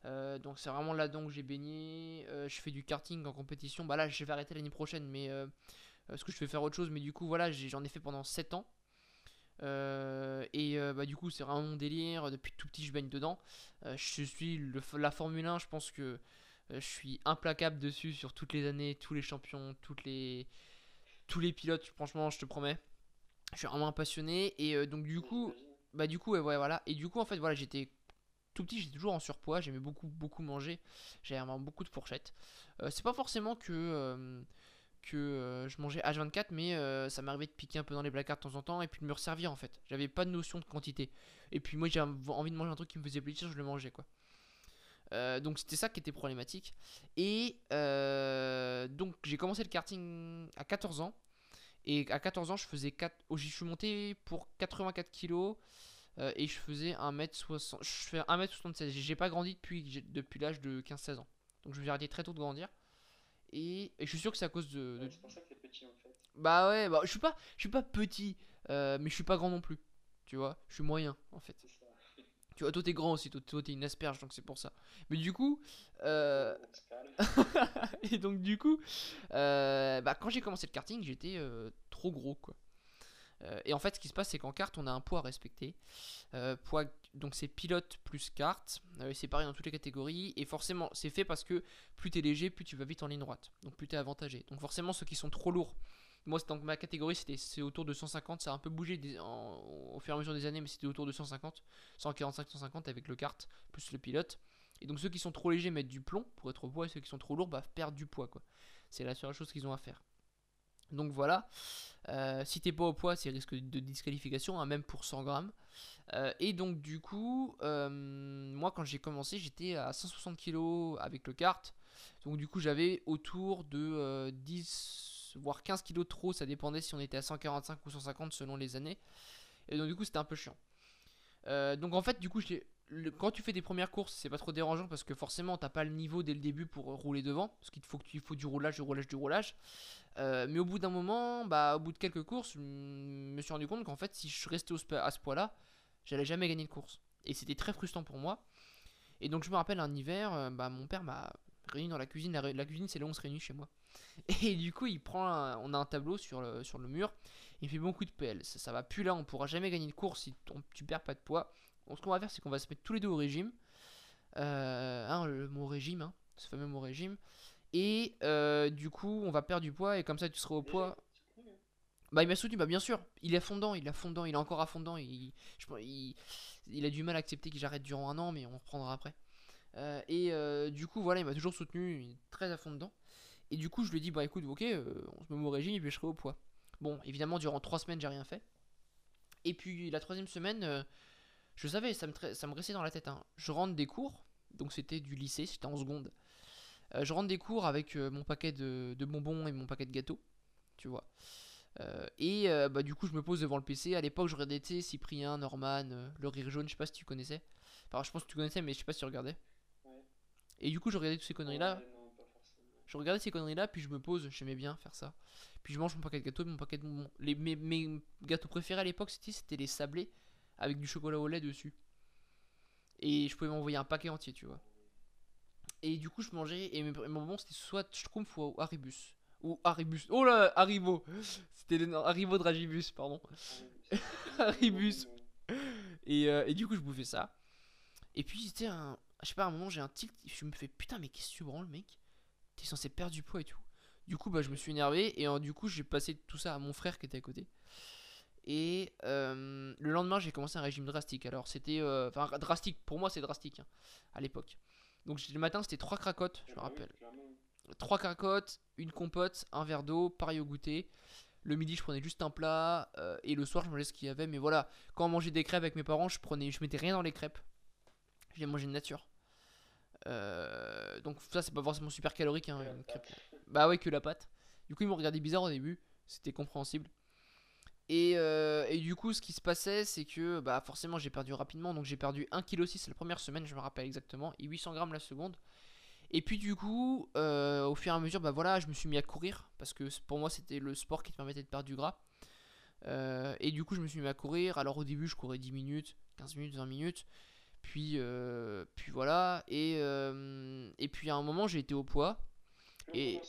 [SPEAKER 1] Euh, donc c'est vraiment là-dedans que j'ai baigné. Je fais du karting en compétition. Bah là je vais arrêter l'année prochaine, mais parce que je vais faire autre chose. Mais du coup voilà j'en ai fait pendant 7 ans. Euh, et euh, bah, du coup, c'est vraiment mon délire. Depuis tout petit, je baigne dedans. Euh, je suis la Formule 1, je pense que je suis implacable dessus sur toutes les années, tous les champions, toutes les, tous les pilotes. Franchement, je te promets. Je suis vraiment passionné. Et donc, du coup, bah, du coup, ouais, ouais, voilà. Et du coup, en fait, voilà, j'étais tout petit, j'étais toujours en surpoids. J'aimais beaucoup, beaucoup manger. J'avais vraiment beaucoup de fourchettes. C'est pas forcément que. Que euh, je mangeais H24, mais euh, ça m'arrivait de piquer un peu dans les placards de temps en temps et puis de me resservir en fait. J'avais pas de notion de quantité. Et puis moi j'ai envie de manger un truc qui me faisait plaisir, je le mangeais quoi. Euh, donc c'était ça qui était problématique. Et donc j'ai commencé le karting à 14 ans. Et à 14 ans, je faisais 4. oh, j'y suis monté pour 84 kilos. et je faisais 1m60. Je fais 1m76. J'ai pas grandi depuis, depuis l'âge de 15-16 ans. Donc je me suis arrêté très tôt de grandir. Et, et je suis sûr que c'est à cause de, de-
[SPEAKER 2] Ouais, c'est pour ça que t'es petit en fait.
[SPEAKER 1] bah ouais, bah, je suis pas, je suis pas petit, euh, mais je suis pas grand non plus. Tu vois, je suis moyen en fait.
[SPEAKER 2] Ça. (laughs)
[SPEAKER 1] Tu vois, toi t'es grand aussi, toi, toi t'es une asperge, donc c'est pour ça. Mais du coup, euh, (laughs) et donc du coup, euh, bah, quand j'ai commencé le karting, j'étais trop gros quoi. Euh, et en fait, ce qui se passe, c'est qu'en kart, on a un poids à respecter. Euh, poids, donc c'est pilote plus kart. Euh, c'est pareil dans toutes les catégories. Et forcément, c'est fait parce que plus t'es léger, plus tu vas vite en ligne droite. Donc plus t'es avantagé. Donc forcément, ceux qui sont trop lourds. Moi, dans ma catégorie, c'était autour de 150. Ça a un peu bougé en- au fur et à mesure des années, mais c'était autour de 150, 145, 150 avec le kart plus le pilote. Et donc ceux qui sont trop légers mettent du plomb pour être au poids, et ceux qui sont trop lourds bah, perdent du poids. C'est la seule chose qu'ils ont à faire. Donc voilà. Euh, si t'es pas au poids, c'est risque de disqualification, hein, même pour 100 grammes. Euh, et donc du coup, euh, moi quand j'ai commencé, j'étais à 160 kg avec le kart. Donc du coup, j'avais autour de euh, 10 voire 15 kg de trop, ça dépendait si on était à 145 ou 150 selon les années. Et donc du coup, c'était un peu chiant. Donc en fait, du coup, quand tu fais des premières courses, c'est pas trop dérangeant parce que forcément, t'as pas le niveau dès le début pour rouler devant, parce qu'il faut faut du roulage, du roulage, du roulage. Euh, mais au bout d'un moment, bah, au bout de quelques courses, je me suis rendu compte qu'en fait, si je restais au à ce poids-là, j'allais jamais gagner de course. Et c'était très frustrant pour moi. Et donc, je me rappelle un hiver, euh, bah, mon père m'a réuni dans la cuisine. La, cuisine, c'est là où on se réunit chez moi. (laughs) Et du coup, il prend, un- on a un tableau sur le, sur le mur. Il fait bon coup de PL. Ça, va plus là, on pourra jamais gagner de course si tu perds pas de poids. Ce qu'on va faire, c'est qu'on va se mettre tous les deux au régime. Euh, hein, le mot régime, hein, ce fameux mot régime. Et euh, du coup, on va perdre du poids et comme ça, tu seras au poids. Bah, il m'a soutenu, bah, bien sûr. Il est fondant, il est fondant, il est encore à fondant. Il, il, a du mal à accepter que j'arrête durant un an, mais on reprendra après. Euh, et du coup, voilà, il m'a toujours soutenu, très à fond dedans. Et du coup, je lui ai dit, bah écoute, ok, on se met au régime et puis je serai au poids. Bon, évidemment, durant trois semaines, j'ai rien fait. Et puis la troisième semaine, je savais, ça me, ça me restait dans la tête. Hein. Je rentre des cours, donc c'était du lycée, c'était en seconde. je rentre des cours avec mon paquet de, de, bonbons et mon paquet de gâteaux, tu vois. et bah, du coup, je me pose devant le PC. À l'époque, je regardais Cyprien, Norman, Le Rire Jaune, je sais pas si tu connaissais. Enfin, je pense que tu connaissais, mais je sais pas si tu regardais. Et du coup, je regardais toutes ces conneries-là. je regardais ces conneries-là, puis je me pose, j'aimais bien faire ça. Puis je mange mon paquet de gâteaux, mon paquet de bonbons. Les, mes, mes gâteaux préférés à l'époque, c'était les sablés avec du chocolat au lait dessus. Et je pouvais m'envoyer un paquet entier, tu vois. Et du coup, je mangeais, et mes, bonbons, c'était soit Schtroumpf ou Haribus. Ou Haribus. Oh là, Haribo C'était le Haribo de Ragibus, pardon. (laughs) Haribus. Et, euh, et du coup, je bouffais ça. Et puis, c'était un, je sais pas, à un moment j'ai un tic, je me fais putain, mais qu'est-ce que tu branles, mec? T'es censé perdre du poids et tout. Du coup, bah, je me suis énervé et du coup, j'ai passé tout ça à mon frère qui était à côté. Et euh, le lendemain, j'ai commencé un régime drastique. Alors, c'était. Euh, enfin, drastique, pour moi, c'est drastique hein, à l'époque. Donc, le matin, c'était trois cracottes, je me rappelle. Trois cracottes, une compote, un verre d'eau, pareil au goûter. Le midi, je prenais juste un plat. et le soir, je mangeais ce qu'il y avait. Mais voilà, quand on mangeait des crêpes avec mes parents, je prenais, je mettais rien dans les crêpes. J'ai mangé de nature. Euh, donc ça c'est pas forcément super calorique hein, Bah ouais que la pâte. Du coup ils m'ont regardé bizarre au début, c'était compréhensible. Et, euh, et, du coup ce qui se passait c'est que bah forcément j'ai perdu rapidement donc j'ai perdu 1,6 kg la première semaine je me rappelle exactement et 800 grammes la seconde. Et puis du coup euh, au fur et à mesure bah voilà je me suis mis à courir parce que pour moi c'était le sport qui te permettait de perdre du gras. et du coup je me suis mis à courir alors au début je courais 10 minutes, 15 minutes, 20 minutes. Puis, euh, puis voilà. Et, euh, et puis à un moment, j'ai été au poids. Et...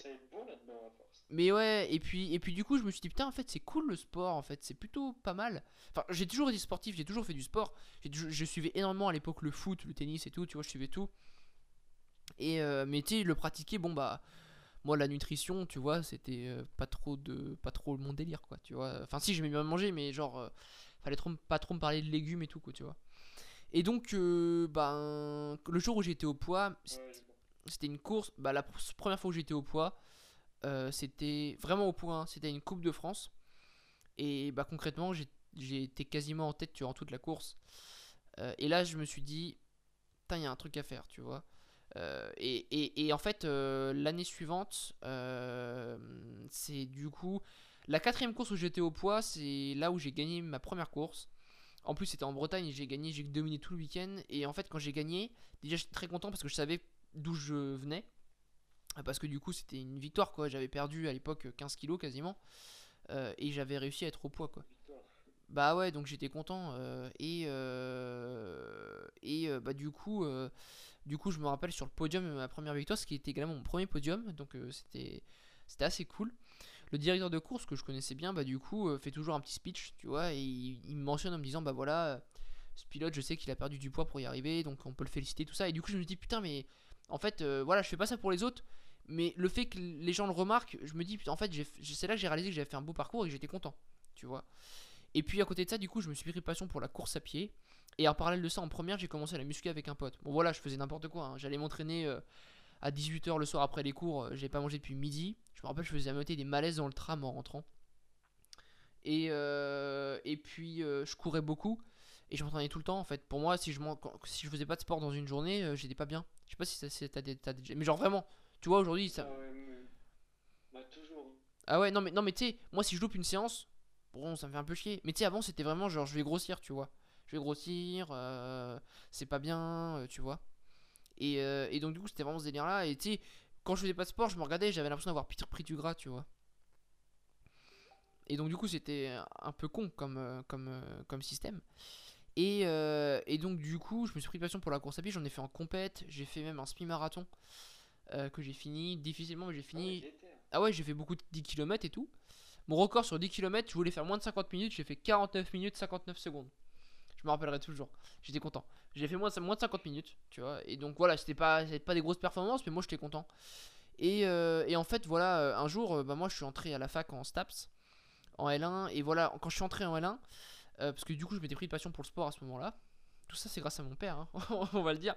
[SPEAKER 1] Mais ouais, et puis, et puis du coup, je me suis dit, putain, en fait, c'est cool le sport, en fait, c'est plutôt pas mal. Enfin, j'ai toujours été sportif, j'ai toujours fait du sport. Je suivais énormément à l'époque le foot, le tennis et tout, tu vois, je suivais tout. Et, euh, mais tu sais, le pratiquer, bon, bah, moi, la nutrition, tu vois, c'était pas trop de pas trop mon délire, quoi, tu vois. Enfin, si, j'aimais bien manger, mais genre, fallait trop, pas trop me parler de légumes et tout, quoi, tu vois. Et donc, euh, ben, le jour où j'étais au poids, c'était une course. Bah, la première fois où j'étais au poids, euh, c'était vraiment au point. Hein. C'était une Coupe de France. Et bah, concrètement, j'ai été quasiment en tête durant toute la course. Euh, et là, je me suis dit, il y a un truc à faire, tu vois. Et, et, et, en fait, l'année suivante, c'est du coup la quatrième course où j'étais au poids, c'est là où j'ai gagné ma première course. En plus, c'était en Bretagne et j'ai gagné, j'ai dominé tout le week-end. Et en fait, quand j'ai gagné, déjà j'étais très content parce que je savais d'où je venais. Parce que du coup, c'était une victoire quoi. J'avais perdu à l'époque 15 kilos quasiment. Euh, et j'avais réussi à être au poids quoi. Bah ouais, donc j'étais content. Euh, et euh, et bah du coup, du coup, je me rappelle sur le podium ma première victoire, ce qui était également mon premier podium. Donc c'était c'était assez cool le directeur de course que je connaissais bien, bah du coup, fait toujours un petit speech, tu vois, et il, me mentionne en me disant, bah voilà, ce pilote, je sais qu'il a perdu du poids pour y arriver, donc on peut le féliciter, tout ça. Et du coup, je me dis, putain, mais en fait, voilà, je fais pas ça pour les autres, mais le fait que les gens le remarquent, je me dis, en fait, c'est là que j'ai réalisé que j'avais fait un beau parcours et que j'étais content, tu vois. Et puis à côté de ça, du coup, je me suis pris passion pour la course à pied. Et en parallèle de ça, en première, j'ai commencé à la muscu avec un pote. Bon voilà, je faisais n'importe quoi. Hein. J'allais m'entraîner à 18h le soir après les cours, j'ai pas mangé depuis midi. Je me rappelle, je faisais à des malaises dans le tram en rentrant. Et, euh, et puis, euh, je courais beaucoup. Et je m'entraînais tout le temps en fait. Pour moi, si je, si je faisais pas de sport dans une journée, euh, j'étais pas bien. Je sais pas si t'as des, Mais genre vraiment, tu vois, aujourd'hui ça.
[SPEAKER 2] Ah ouais, bah, toujours. Hein.
[SPEAKER 1] Ah ouais, non mais, non, mais tu sais, moi si je loupe une séance, bon, ça me fait un peu chier. Mais tu sais, avant c'était vraiment genre je vais grossir, tu vois. Je vais grossir, c'est pas bien, tu vois. Et, et, donc du coup, c'était vraiment ce délire là. Et tu sais, quand je faisais pas de sport, je me regardais j'avais l'impression d'avoir pris du gras, tu vois. Et donc du coup c'était un peu con comme, euh, comme, euh, comme système. Et, euh, et, donc du coup je me suis pris passion pour la course à pied, j'en ai fait en compète, j'ai fait même un semi-marathon que j'ai fini difficilement mais j'ai fini... Ah ouais j'ai fait beaucoup de 10 km et tout. Mon record sur 10 km je voulais faire moins de 50 minutes, j'ai fait 49 minutes 59 secondes. Je me rappellerai toujours. J'étais content. J'ai fait moins de, moins de 50 minutes, tu vois. Et donc voilà, c'était pas, pas des grosses performances, mais moi j'étais content. Et, euh, et, en fait, voilà, un jour, bah, moi je suis entré à la fac en STAPS, en L1. Et voilà, quand je suis entré en L1, parce que du coup je m'étais pris de passion pour le sport à ce moment-là. Tout ça c'est grâce à mon père, hein, (laughs) on va le dire.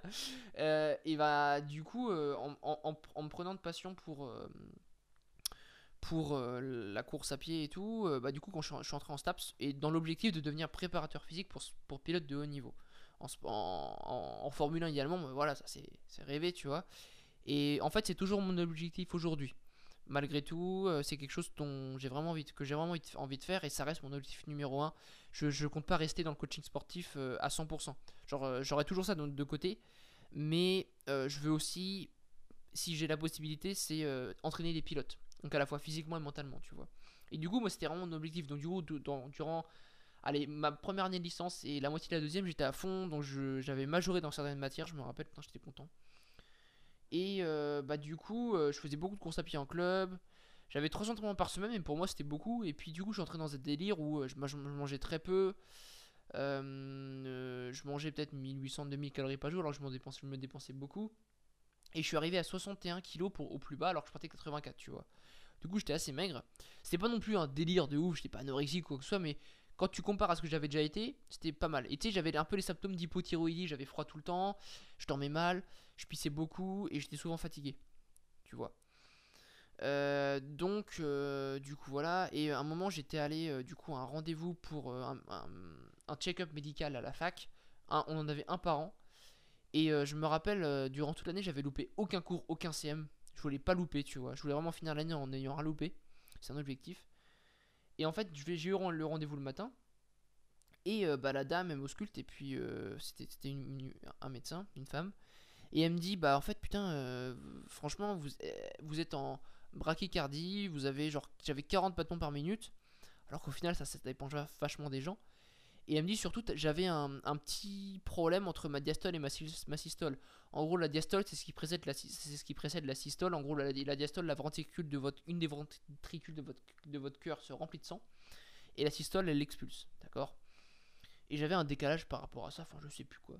[SPEAKER 1] et bah du coup, en, en, en, me prenant de passion pour pour euh, la course à pied et tout, euh, bah, du coup, quand je suis, entré en STAPS, et dans l'objectif de devenir préparateur physique pour, pour pilote de haut niveau. En, en, Formule 1 idéalement, voilà, ça c'est rêvé, tu vois. Et en fait, c'est toujours mon objectif aujourd'hui. Malgré tout, euh, c'est quelque chose dont j'ai vraiment envie, que j'ai vraiment envie de faire et ça reste mon objectif numéro 1. Je, je compte pas rester dans le coaching sportif à 100%. Genre, j'aurai toujours ça de, de côté, mais je veux aussi, si j'ai la possibilité, c'est entraîner des pilotes. Donc à la fois physiquement et mentalement, tu vois. Et du coup, moi, c'était vraiment mon objectif. Donc du coup, durant allez, ma première année de licence et la moitié de la deuxième, j'étais à fond. Donc j'avais majoré dans certaines matières, je me rappelle, j'étais content. Et euh, bah du coup, euh, je faisais beaucoup de courses à pied en club. J'avais 3 entraînements par semaine, mais pour moi c'était beaucoup. Et puis du coup, je suis entré dans un délire où euh, je, mangeais très peu. je mangeais peut-être 1800-2000 calories par jour, alors que je, je me dépensais beaucoup. Et je suis arrivé à 61 kg pour, au plus bas, alors que je partais 84, tu vois. Du coup, j'étais assez maigre. C'était pas non plus un délire de ouf, j'étais pas anorexique ou quoi que ce soit, mais quand tu compares à ce que j'avais déjà été, c'était pas mal. Et tu sais, j'avais un peu les symptômes d'hypothyroïdie, j'avais froid tout le temps, je dormais mal, je pissais beaucoup et j'étais souvent fatigué. Tu vois. Euh, donc, euh, du coup, voilà. Et à un moment, j'étais allé euh, du coup à un rendez-vous pour un, check-up médical à la fac. on en avait un par an. Et je me rappelle, durant toute l'année, j'avais loupé aucun cours, aucun CM. Je voulais pas louper, tu vois. Je voulais vraiment finir l'année en ayant rien loupé. C'est un objectif. Et en fait, j'ai eu le rendez-vous le matin. Et euh, bah, la dame, elle m'ausculte. Et puis, euh, c'était un médecin, une femme. Et elle me dit Bah, en fait, putain, euh, franchement, vous, vous êtes en brachycardie. Vous avez genre, j'avais 40 battements par minute. Alors qu'au final, ça, ça dépend vachement des gens. Et elle me dit surtout, j'avais un, petit problème entre ma diastole et ma, systole. En gros, la diastole, c'est ce qui précède la, c'est ce qui précède la systole. En gros, la, diastole, la ventricule de votre, une des ventricules de votre, de votre cœur se remplit de sang. Et la systole, elle l'expulse. D'accord? Et j'avais un décalage par rapport à ça. Enfin, je sais plus quoi.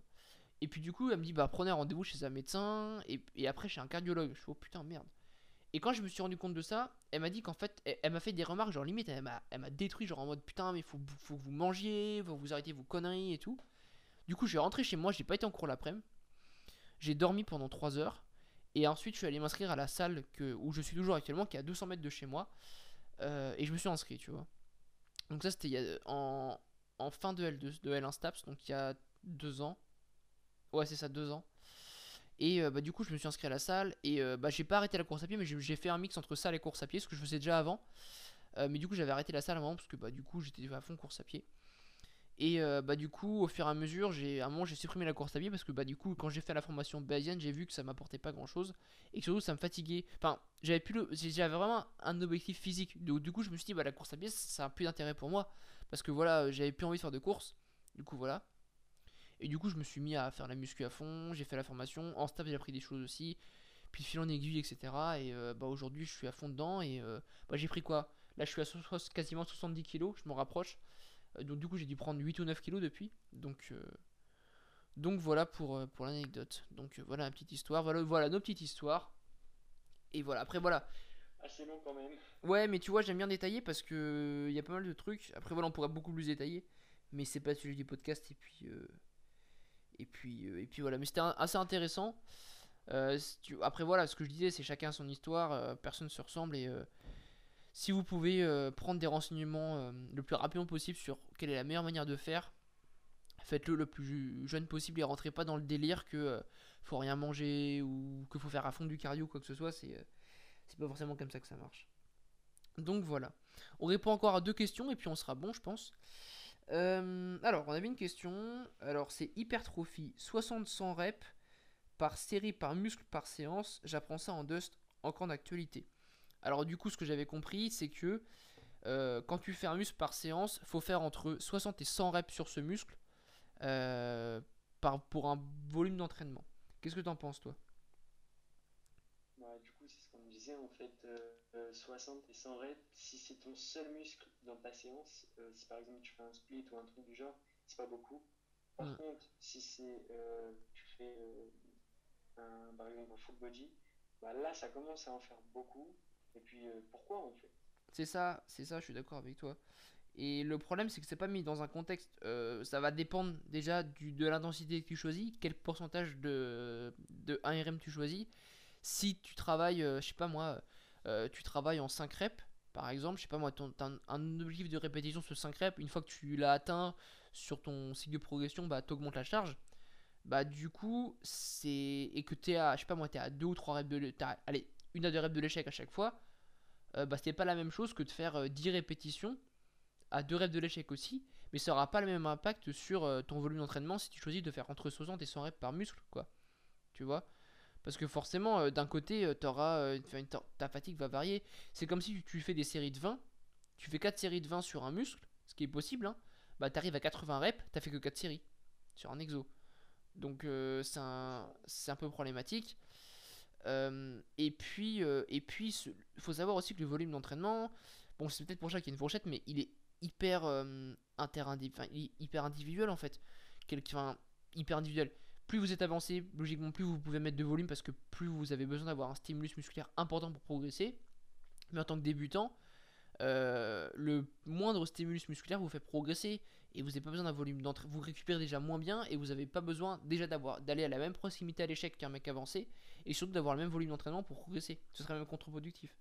[SPEAKER 1] Et puis du coup, elle me dit, bah prenez un rendez-vous chez un médecin. Et, et après, chez un cardiologue. Je fais, oh putain, merde. Et quand je me suis rendu compte de ça, elle m'a dit qu'en fait, elle, m'a fait des remarques, genre limite, elle m'a, détruit, genre en mode putain, mais faut, faut que vous mangiez, faut que vous arrêtiez vos conneries et tout. Du coup, j'ai rentré chez moi, j'ai pas été en cours l'après-midi. J'ai dormi pendant 3 heures. Et ensuite, je suis allé m'inscrire à la salle que, où je suis toujours actuellement, qui est à 200 mètres de chez moi. Euh, et je me suis inscrit, tu vois. Donc, ça, c'était en, en fin de L2, de L1 Staps, donc il y a 2 ans. Ouais, c'est ça, 2 ans. Et euh, bah, du coup, je me suis inscrit à la salle. Et euh, bah, j'ai pas arrêté la course à pied, mais j'ai fait un mix entre salle et course à pied, ce que je faisais déjà avant. Euh, mais du coup, j'avais arrêté la salle avant parce que bah, du coup, j'étais à fond course à pied. Et bah, du coup, au fur et à mesure, j'ai à un moment, j'ai supprimé la course à pied parce que bah, du coup, quand j'ai fait la formation bayesienne, j'ai vu que ça m'apportait pas grand chose et que surtout, ça me fatiguait. Enfin, j'avais plus le... j'avais vraiment un objectif physique. Du coup, je me suis dit, bah, la course à pied, ça a plus d'intérêt pour moi parce que voilà, j'avais plus envie de faire de course. Du coup, voilà. Et du coup, je me suis mis à faire la muscu à fond, j'ai fait la formation. En staff, j'ai appris des choses aussi. Puis fil en aiguille, etc. Et euh, bah, aujourd'hui, je suis à fond dedans. Et euh, bah, j'ai pris quoi? Là, je suis à quasiment 70 kg, je me rapproche. Euh, donc, du coup, j'ai dû prendre 8 ou 9 kg depuis. Donc, donc voilà pour, pour l'anecdote. Donc, voilà une petite histoire. Voilà, voilà nos petites histoires. Et voilà, après, voilà.
[SPEAKER 2] Assez long quand même.
[SPEAKER 1] Ouais, mais tu vois, j'aime bien détailler parce que il y a pas mal de trucs. Après, voilà, on pourrait beaucoup plus détailler. Mais c'est pas le sujet du podcast. Et puis. Et puis, euh, et puis voilà, mais c'était assez intéressant. Euh, après voilà, ce que je disais, c'est chacun son histoire, euh, personne se ressemble et si vous pouvez prendre des renseignements le plus rapidement possible sur quelle est la meilleure manière de faire, faites-le le plus jeune possible et rentrez pas dans le délire que faut rien manger ou que faut faire à fond du cardio ou quoi que ce soit, c'est pas forcément comme ça que ça marche. Donc voilà. On répond encore à deux questions et puis on sera bon, je pense. Euh, alors, on avait une question. Alors, c'est hypertrophie 60-100 reps par série, par muscle, par séance. J'apprends ça en Dust, encore d'actualité. Alors, du coup, ce que j'avais compris, c'est que euh, quand tu fais un muscle par séance, faut faire entre 60 et 100 reps sur ce muscle euh, pour un volume d'entraînement. Qu'est-ce que tu en penses, toi?
[SPEAKER 2] En fait. 60 et 100 reps, si c'est ton seul muscle dans ta séance, euh, si par exemple tu fais un split ou un truc du genre, c'est pas beaucoup. Par
[SPEAKER 1] Mm.
[SPEAKER 2] contre, si c'est euh, tu fais euh, un, par exemple un full body, bah là ça commence à en faire beaucoup. Et puis euh, pourquoi en fait?
[SPEAKER 1] C'est ça, c'est ça, je suis d'accord avec toi. Et le problème, c'est que c'est pas mis dans un contexte. euh, ça va dépendre déjà du, de l'intensité que tu choisis, quel pourcentage de, de 1RM tu choisis. Si tu travailles, euh, je sais pas moi, euh, tu travailles en 5 reps, par exemple, je sais pas moi, ton, un, objectif de répétition sur 5 reps, une fois que tu l'as atteint sur ton cycle de progression, bah t'augmentes la charge. Bah du coup, c'est. Et que t'es à, je sais pas moi, t'es à 2 ou 3 reps de. Allez, une à 2 reps de l'échec à chaque fois euh, bah, c'est pas la même chose que de faire euh, 10 répétitions à 2 reps de l'échec aussi, mais ça aura pas le même impact sur euh, ton volume d'entraînement si tu choisis de faire entre 60 et 100 reps par muscle, quoi. Tu vois? Parce que forcément, euh, d'un côté, euh, t'auras, euh, enfin, ta fatigue va varier. C'est comme si tu, fais des séries de 20, tu fais 4 séries de 20 sur un muscle, ce qui est possible, hein, bah t'arrives à 80 reps, t'as fait que 4 séries sur un exo. Donc c'est un, un peu problématique. Et puis, et puis, faut savoir aussi que le volume d'entraînement, bon, c'est peut-être pour ça qu'il y a une fourchette, mais il est hyper hyper individuel en fait. Quelqu'un, hyper individuel. Plus vous êtes avancé, logiquement, plus vous pouvez mettre de volume parce que plus vous avez besoin d'avoir un stimulus musculaire important pour progresser. Mais en tant que débutant, euh, le moindre stimulus musculaire vous fait progresser et vous n'avez pas besoin d'un volume d'entraînement. Vous récupérez déjà moins bien et vous n'avez pas besoin déjà d'aller à la même proximité à l'échec qu'un mec avancé et surtout d'avoir le même volume d'entraînement pour progresser. Ce serait même contre-productif.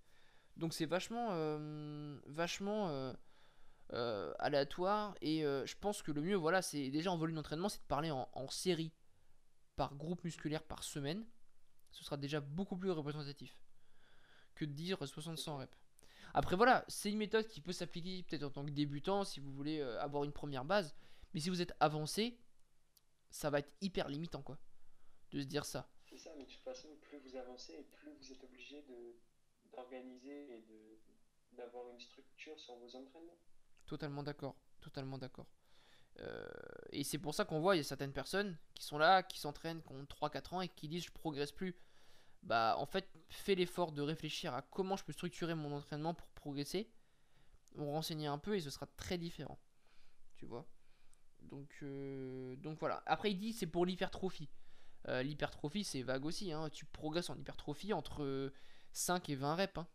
[SPEAKER 1] Donc c'est vachement, euh, vachement euh, aléatoire et je pense que le mieux, voilà, c'est déjà en volume d'entraînement, c'est de parler en série par groupe musculaire par semaine. Ce sera déjà beaucoup plus représentatif que de dire 60-100 reps. Après voilà, c'est une méthode qui peut s'appliquer peut-être en tant que débutant si vous voulez euh, avoir une première base, mais si vous êtes avancé, ça va être hyper limitant quoi, de se dire ça.
[SPEAKER 2] C'est ça, mais de toute façon, plus vous avancez et plus vous êtes obligé de d'organiser et de d'avoir une structure sur vos entraînements.
[SPEAKER 1] Totalement d'accord, totalement d'accord. Euh, et c'est pour ça qu'on voit, il y a certaines personnes qui sont là, qui s'entraînent, qui ont 3-4 ans et qui disent je progresse plus. Bah en fait, fais l'effort de réfléchir à comment je peux structurer mon entraînement pour progresser. On renseigner un peu et ce sera très différent. Tu vois? Donc, euh, donc voilà. Après il dit c'est pour l'hypertrophie. Euh, l'hypertrophie c'est vague aussi. hein. Tu progresses en hypertrophie entre 5 et 20 reps. hein.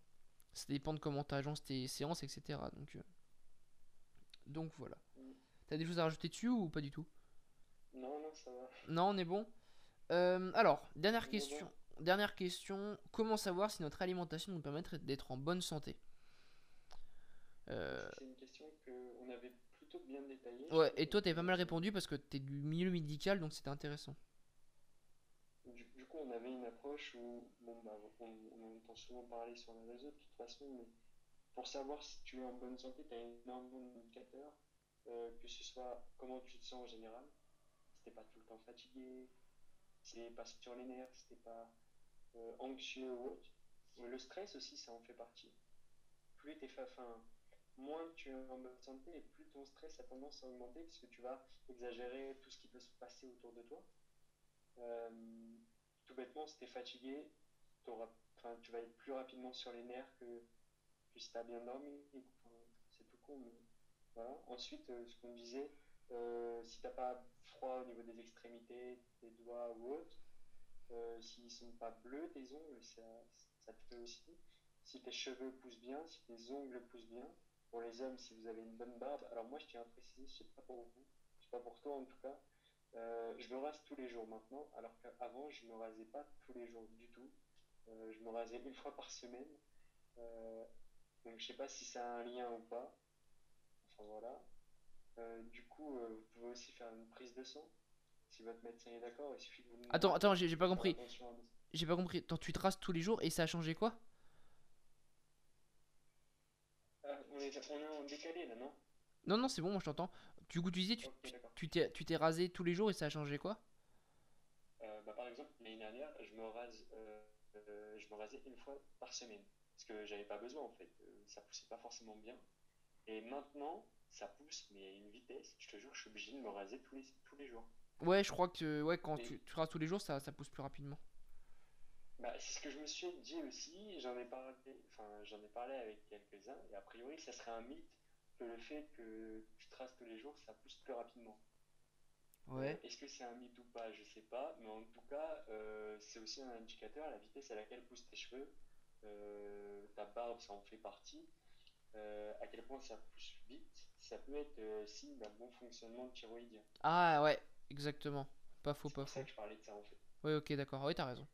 [SPEAKER 1] Ça dépend de comment tu agences tes séances, etc. Donc, euh, donc voilà. T'as des choses à rajouter dessus ou pas du tout?
[SPEAKER 2] Non, non, ça va.
[SPEAKER 1] Non, on est bon. Euh, alors, dernière
[SPEAKER 2] On est
[SPEAKER 1] question. Dernière question. Comment savoir si notre alimentation nous permet d'être en bonne santé? Euh,
[SPEAKER 2] C'est une question qu'on avait plutôt bien détaillée.
[SPEAKER 1] Ouais, et toi t'avais pas mal répondu parce que t'es du milieu médical donc c'était intéressant.
[SPEAKER 2] Du, du coup, on avait une approche où, bon, bah, on, on entend souvent parler sur les réseaux de toute façon, mais pour savoir si tu es en bonne santé, tu as énormément d'indicateurs, euh, que ce soit comment tu te sens en général, si t'es pas tout le temps fatigué, si t'es pas sur les nerfs, si t'es pas euh, anxieux ou autre. Le stress aussi, ça en fait partie. Plus t'es moins tu es en bonne santé et plus ton stress a tendance à augmenter parce que tu vas exagérer tout ce qui peut se passer autour de toi. Euh, tout bêtement, si tu es fatigué, tu vas être plus rapidement sur les nerfs que, que si tu as bien dormi. C'est tout con, mais Ensuite, euh, ce qu'on disait, euh, si t'as pas froid au niveau des extrémités, des doigts ou autre, euh, s'ils sont pas bleus, tes ongles, ça, ça te fait aussi. Si tes cheveux poussent bien, si tes ongles poussent bien. Pour les hommes, si vous avez une bonne barbe, alors moi je tiens à préciser, je sais pas pour vous, je sais pas pour toi en tout cas, euh, je me rase tous les jours maintenant, alors qu'avant je me rasais pas tous les jours du tout. Euh, je me rasais une fois par semaine. Donc je sais pas si ça a un lien ou pas. Enfin voilà. Euh, du coup, euh, vous pouvez aussi faire une prise de sang. Si votre médecin est d'accord, il suffit que vous
[SPEAKER 1] Attends, attends, j'ai pas compris. J'ai pas compris. Attends, tu te rases tous les jours et ça a changé quoi?
[SPEAKER 2] Ah, on, est, on est en décalé là, non?
[SPEAKER 1] Non, non, c'est bon, moi je t'entends. Du coup, tu disais, tu tu t'es rasé tous les jours et ça a changé quoi?
[SPEAKER 2] Euh, bah, par exemple, l'année dernière, je me rase, je me rasais une fois par semaine parce que j'avais pas besoin en fait. Ça poussait pas forcément bien. Et maintenant, ça pousse, mais à une vitesse. Je te jure, je suis obligé de me raser tous les, tous les jours.
[SPEAKER 1] Ouais, je crois que ouais, quand
[SPEAKER 2] Et-
[SPEAKER 1] tu, tu rases tous les jours, ça, ça pousse plus rapidement.
[SPEAKER 2] Bah, c'est ce que je me suis dit aussi. J'en ai parlé, enfin, j'en ai parlé avec quelques-uns. Et a priori, ça serait un mythe que le fait que tu te rases tous les jours, ça pousse plus rapidement.
[SPEAKER 1] Ouais.
[SPEAKER 2] Est-ce que c'est un mythe ou pas? Je sais pas, mais en tout cas, c'est aussi un indicateur la vitesse à laquelle poussent tes cheveux. ta barbe, ça en fait partie. À quel point ça pousse vite, ça peut être signe d'un bon fonctionnement de thyroïdien.
[SPEAKER 1] Ah ouais, exactement. Pas faux, pas
[SPEAKER 2] C'est pour ça
[SPEAKER 1] faux.
[SPEAKER 2] que je parlais de ça en fait.
[SPEAKER 1] Ouais, ok, d'accord. Oui, t'as raison.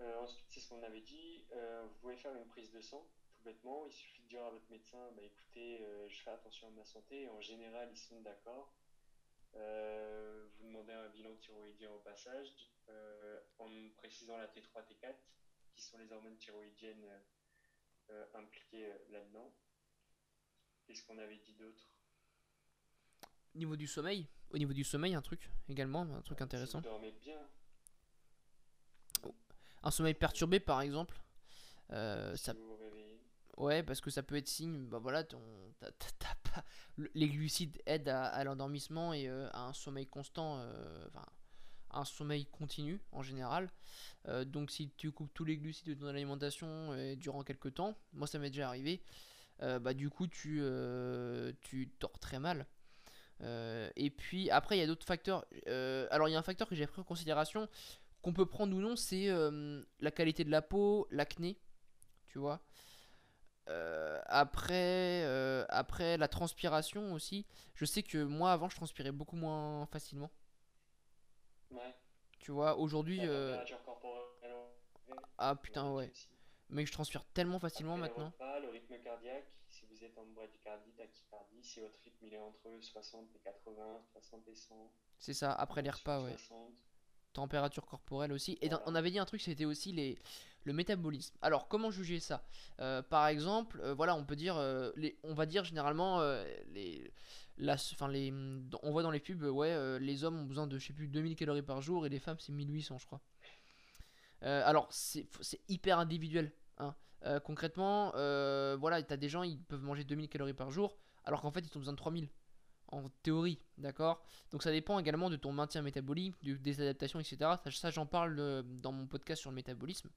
[SPEAKER 2] Euh, ensuite, c'est ce qu'on avait dit. euh, vous pouvez faire une prise de sang, tout bêtement. Il suffit de dire à votre médecin, bah, écoutez, euh, je fais attention à ma santé. En général, ils sont d'accord. Euh, vous demandez un bilan thyroïdien au passage, euh, en précisant la T3, T4, qui sont les hormones thyroïdiennes euh, impliquées euh, là-dedans. Qu'est-ce qu'on avait dit d'autre?
[SPEAKER 1] Au niveau du sommeil, au niveau du sommeil, un truc également, un truc intéressant.
[SPEAKER 2] Si vous dormez bien,
[SPEAKER 1] Un sommeil perturbé, par exemple. euh,
[SPEAKER 2] si
[SPEAKER 1] ça,
[SPEAKER 2] vous vous réveillez?
[SPEAKER 1] ouais, parce que ça peut être signe, bah voilà, ton, pas, les glucides aident à, à l'endormissement et euh, à un sommeil constant, euh, enfin, un sommeil continu en général. Euh, donc si tu coupes tous les glucides de ton alimentation euh, durant quelques temps, moi ça m'est déjà arrivé, euh, bah du coup tu, tu dors très mal. Et puis après il y a d'autres facteurs. Alors il y a un facteur que j'ai pris en considération qu'on peut prendre ou non, c'est la qualité de la peau, l'acné, tu vois. Après, après la transpiration aussi. Je sais que moi avant je transpirais beaucoup moins facilement.
[SPEAKER 2] Ouais.
[SPEAKER 1] Tu vois, aujourd'hui, euh, ah putain ouais. Mais je transpire tellement facilement
[SPEAKER 2] Après
[SPEAKER 1] maintenant.
[SPEAKER 2] repas, le rythme cardiaque, si vous êtes en bradycardie, tachycardie, si votre rythme il est entre 60 et 80, 60 et 100,
[SPEAKER 1] C'est ça, après les repas, ouais.
[SPEAKER 2] 60,
[SPEAKER 1] Température corporelle aussi. Et
[SPEAKER 2] Voilà.
[SPEAKER 1] on avait dit un truc, c'était aussi les, le métabolisme. Alors, comment juger ça? Euh, Par exemple, euh, voilà, on peut dire, euh, les, on va dire généralement, euh, les, les, dans- on voit dans les pubs, euh, ouais, euh, les hommes ont besoin de, je sais plus, 2000 calories par jour et les femmes c'est 1800, je crois. Euh, alors, c'est hyper individuel. hein. Concrètement, voilà, t'as des gens, ils peuvent manger 2000 calories par jour, alors qu'en fait, ils ont besoin de 3000. En théorie, d'accord? Donc ça dépend également de ton maintien métabolique, de- des adaptations, etc. Ça, ça, j'en parle dans mon podcast sur le métabolisme.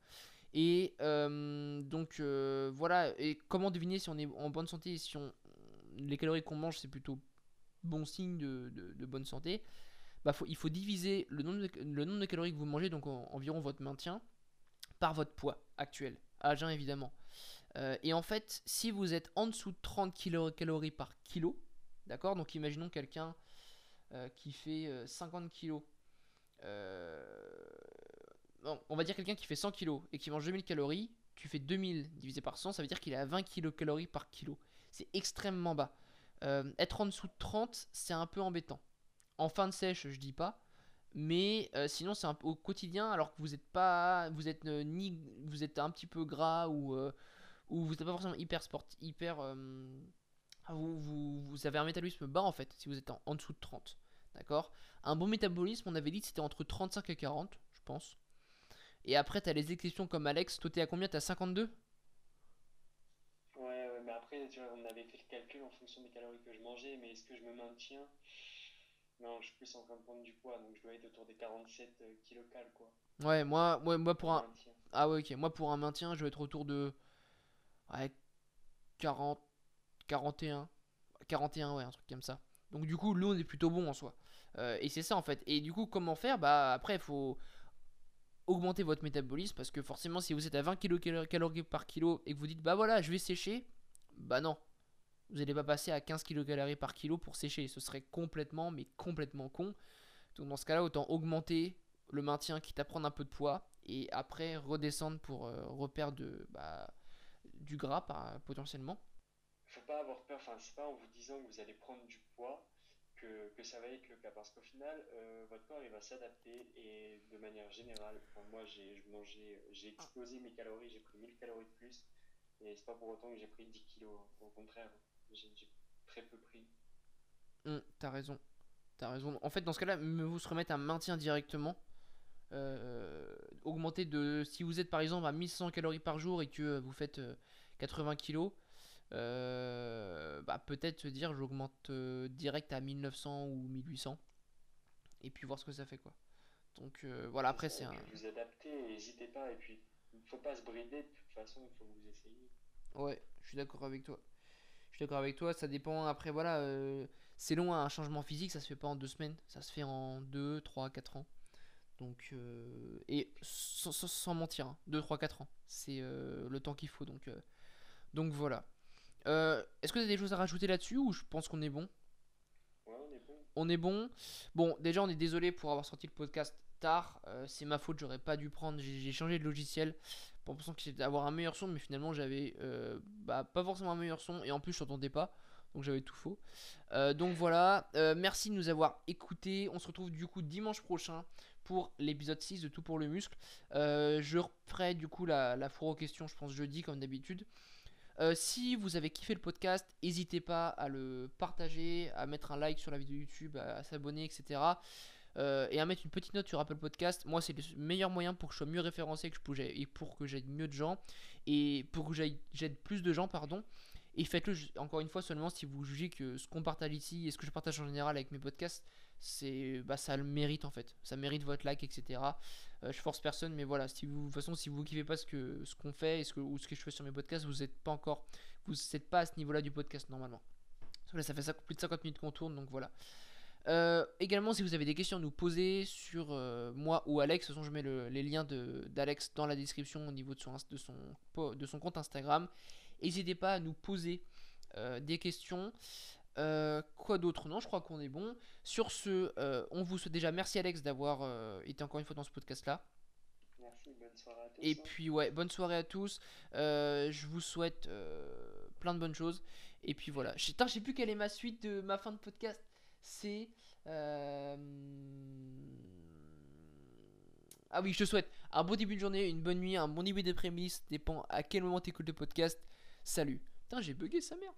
[SPEAKER 1] Et donc voilà, et comment deviner si on est en bonne santé, si on, les calories qu'on mange c'est plutôt bon signe de, bonne santé bah, il faut diviser le nombre, de, calories que vous mangez, donc en- environ votre maintien, par votre poids actuel, à jeun évidemment. Euh, et en fait, si vous êtes en dessous de 30 kilo- calories par kilo, d'accord Donc imaginons quelqu'un euh, qui fait euh, 50 kilos. euh, non, on va dire quelqu'un qui fait 100 kilos et qui mange 2000 calories, tu fais 2000 divisé par 100, ça veut dire qu'il est à 20 kilocalories par kilo. C'est extrêmement bas. Euh, être en dessous de 30, c'est un peu embêtant. En fin de sèche, je dis pas. Mais euh, sinon, c'est au quotidien, alors que vous êtes pas, vous êtes euh, ni, vous êtes un petit peu gras ou ou vous n'êtes pas forcément hyper sport, hyper, vous, avez un métabolisme bas en fait, si vous êtes en, dessous de 30, d'accord? Un bon métabolisme, on avait dit que c'était entre 35 et 40, je pense. Et après, t'as les exceptions comme Alex. Toi, t'es à combien? 52
[SPEAKER 2] Ouais, ouais, mais après, tu vois, on avait fait le calcul en fonction des calories que je mangeais, mais est-ce que je me maintiens? Non, je suis plus en train de prendre du poids, donc je dois être autour des 47 euh, kilocales, quoi.
[SPEAKER 1] Ouais, moi, ouais, moi pour un, ah ouais, ok, moi pour un maintien, je vais être autour de ouais, 40, 41, 41, ouais, un truc comme ça. Donc du coup, l'eau est plutôt bon en soi. Euh, et c'est ça en fait. Et du coup, comment faire? Bah après, il faut augmenter votre métabolisme parce que forcément, si vous êtes à 20 kcal par kilo et que vous dites bah voilà, je vais sécher, bah non. Vous n'allez pas passer à 15 kcal par kilo pour sécher. Ce serait complètement, mais complètement con. Donc dans ce cas-là, autant augmenter le maintien, quitte à prendre un peu de poids, et après redescendre pour euh, repère de, bah, du gras par, potentiellement.
[SPEAKER 2] Faut pas avoir peur, enfin, c'est pas en vous disant que vous allez prendre du poids que, que ça va être le cas, parce qu'au final, euh, votre corps il va s'adapter et de manière générale, enfin, moi j'ai mangeais, j'ai explosé mes calories, j'ai pris 1000 calories de plus, et c'est pas pour autant que j'ai pris 10 kilos, au contraire, j'ai très peu pris.
[SPEAKER 1] Hum, t'as raison. T'as raison. En fait, dans ce cas-là, vous se remettre un maintien directement. Euh, augmenter de. Si vous êtes par exemple à 1100 calories par jour et que euh, vous faites euh, 80 kilos, euh, bah, peut-être se dire j'augmente euh, direct à 1900 ou 1800 et puis voir ce que ça fait quoi. Donc euh, voilà, après c'est un.
[SPEAKER 2] Vous adaptez, n'hésitez pas, et puis faut pas se brider, de toute façon, il faut vous essayiez.
[SPEAKER 1] Ouais, je suis d'accord avec toi. Je suis d'accord avec toi, ça dépend après voilà, euh, c'est long, hein, un changement physique, ça se fait pas en deux semaines, ça se fait en 2, 3, 4 ans. Donc, euh, et sans, mentir, 2, 3, 4 ans, c'est euh, le temps qu'il faut. Donc, donc voilà. Est-ce que tu as des choses à rajouter là-dessus ou je pense qu'on est bon?
[SPEAKER 2] Ouais, on est bon.
[SPEAKER 1] On est bon? Bon, déjà, on est désolé pour avoir sorti le podcast tard. c'est ma faute, j'aurais pas dû prendre. J'ai changé de logiciel pour pensant que c'était avoir un meilleur son, mais finalement, j'avais bah, pas forcément un meilleur son et en plus, je n'entendais pas donc j'avais tout faux. Euh, donc voilà, euh, merci de nous avoir écoutés. On se retrouve du coup dimanche prochain pour l'épisode 6 de Tout pour le muscle. Euh, je referai du coup la, la aux questions, je pense jeudi comme d'habitude. si vous avez kiffé le podcast, n'hésitez pas à le partager, à mettre un like sur la vidéo YouTube, à, s'abonner, etc. et à mettre une petite note sur Apple Podcast. Moi, c'est le meilleur moyen pour que je sois mieux référencé que je et pour que j'aide mieux de gens et pour que j'aide plus de gens, pardon. Et faites-le encore une fois seulement si vous jugez que ce qu'on partage ici et ce que je partage en général avec mes podcasts, c'est bah ça le mérite en fait. Ça mérite votre like, etc. Euh, je force personne, mais voilà. Si vous, de toute façon, si vous kiffez pas ce que ce qu'on fait et ce que, ou ce que je fais sur mes podcasts, vous n'êtes pas encore, vous n'êtes pas à ce niveau-là du podcast normalement. Ça fait plus de 50 minutes qu'on tourne, donc voilà. Euh, également, si vous avez des questions à nous poser sur euh, moi ou Alex, de toute façon, je mets les liens d'Alex dans la description au niveau de son, de son, de son compte Instagram. N'hésitez pas à nous poser euh, des questions. Quoi d'autre? Non, je crois qu'on est bon. Sur ce, on vous souhaite déjà merci Alex d'avoir été encore une fois dans ce podcast-là.
[SPEAKER 2] Merci, bonne soirée à tous.
[SPEAKER 1] Et puis ouais, bonne soirée à tous. je vous souhaite plein de bonnes choses. Et puis voilà. Je sais plus quelle est ma suite de ma fin de podcast. C'est... Ah oui, je te souhaite un bon début de journée, une bonne nuit, un bon début d'après-midi. Dépend à quel moment tu écoutes le podcast. Salut. Putain, j'ai bugué sa mère.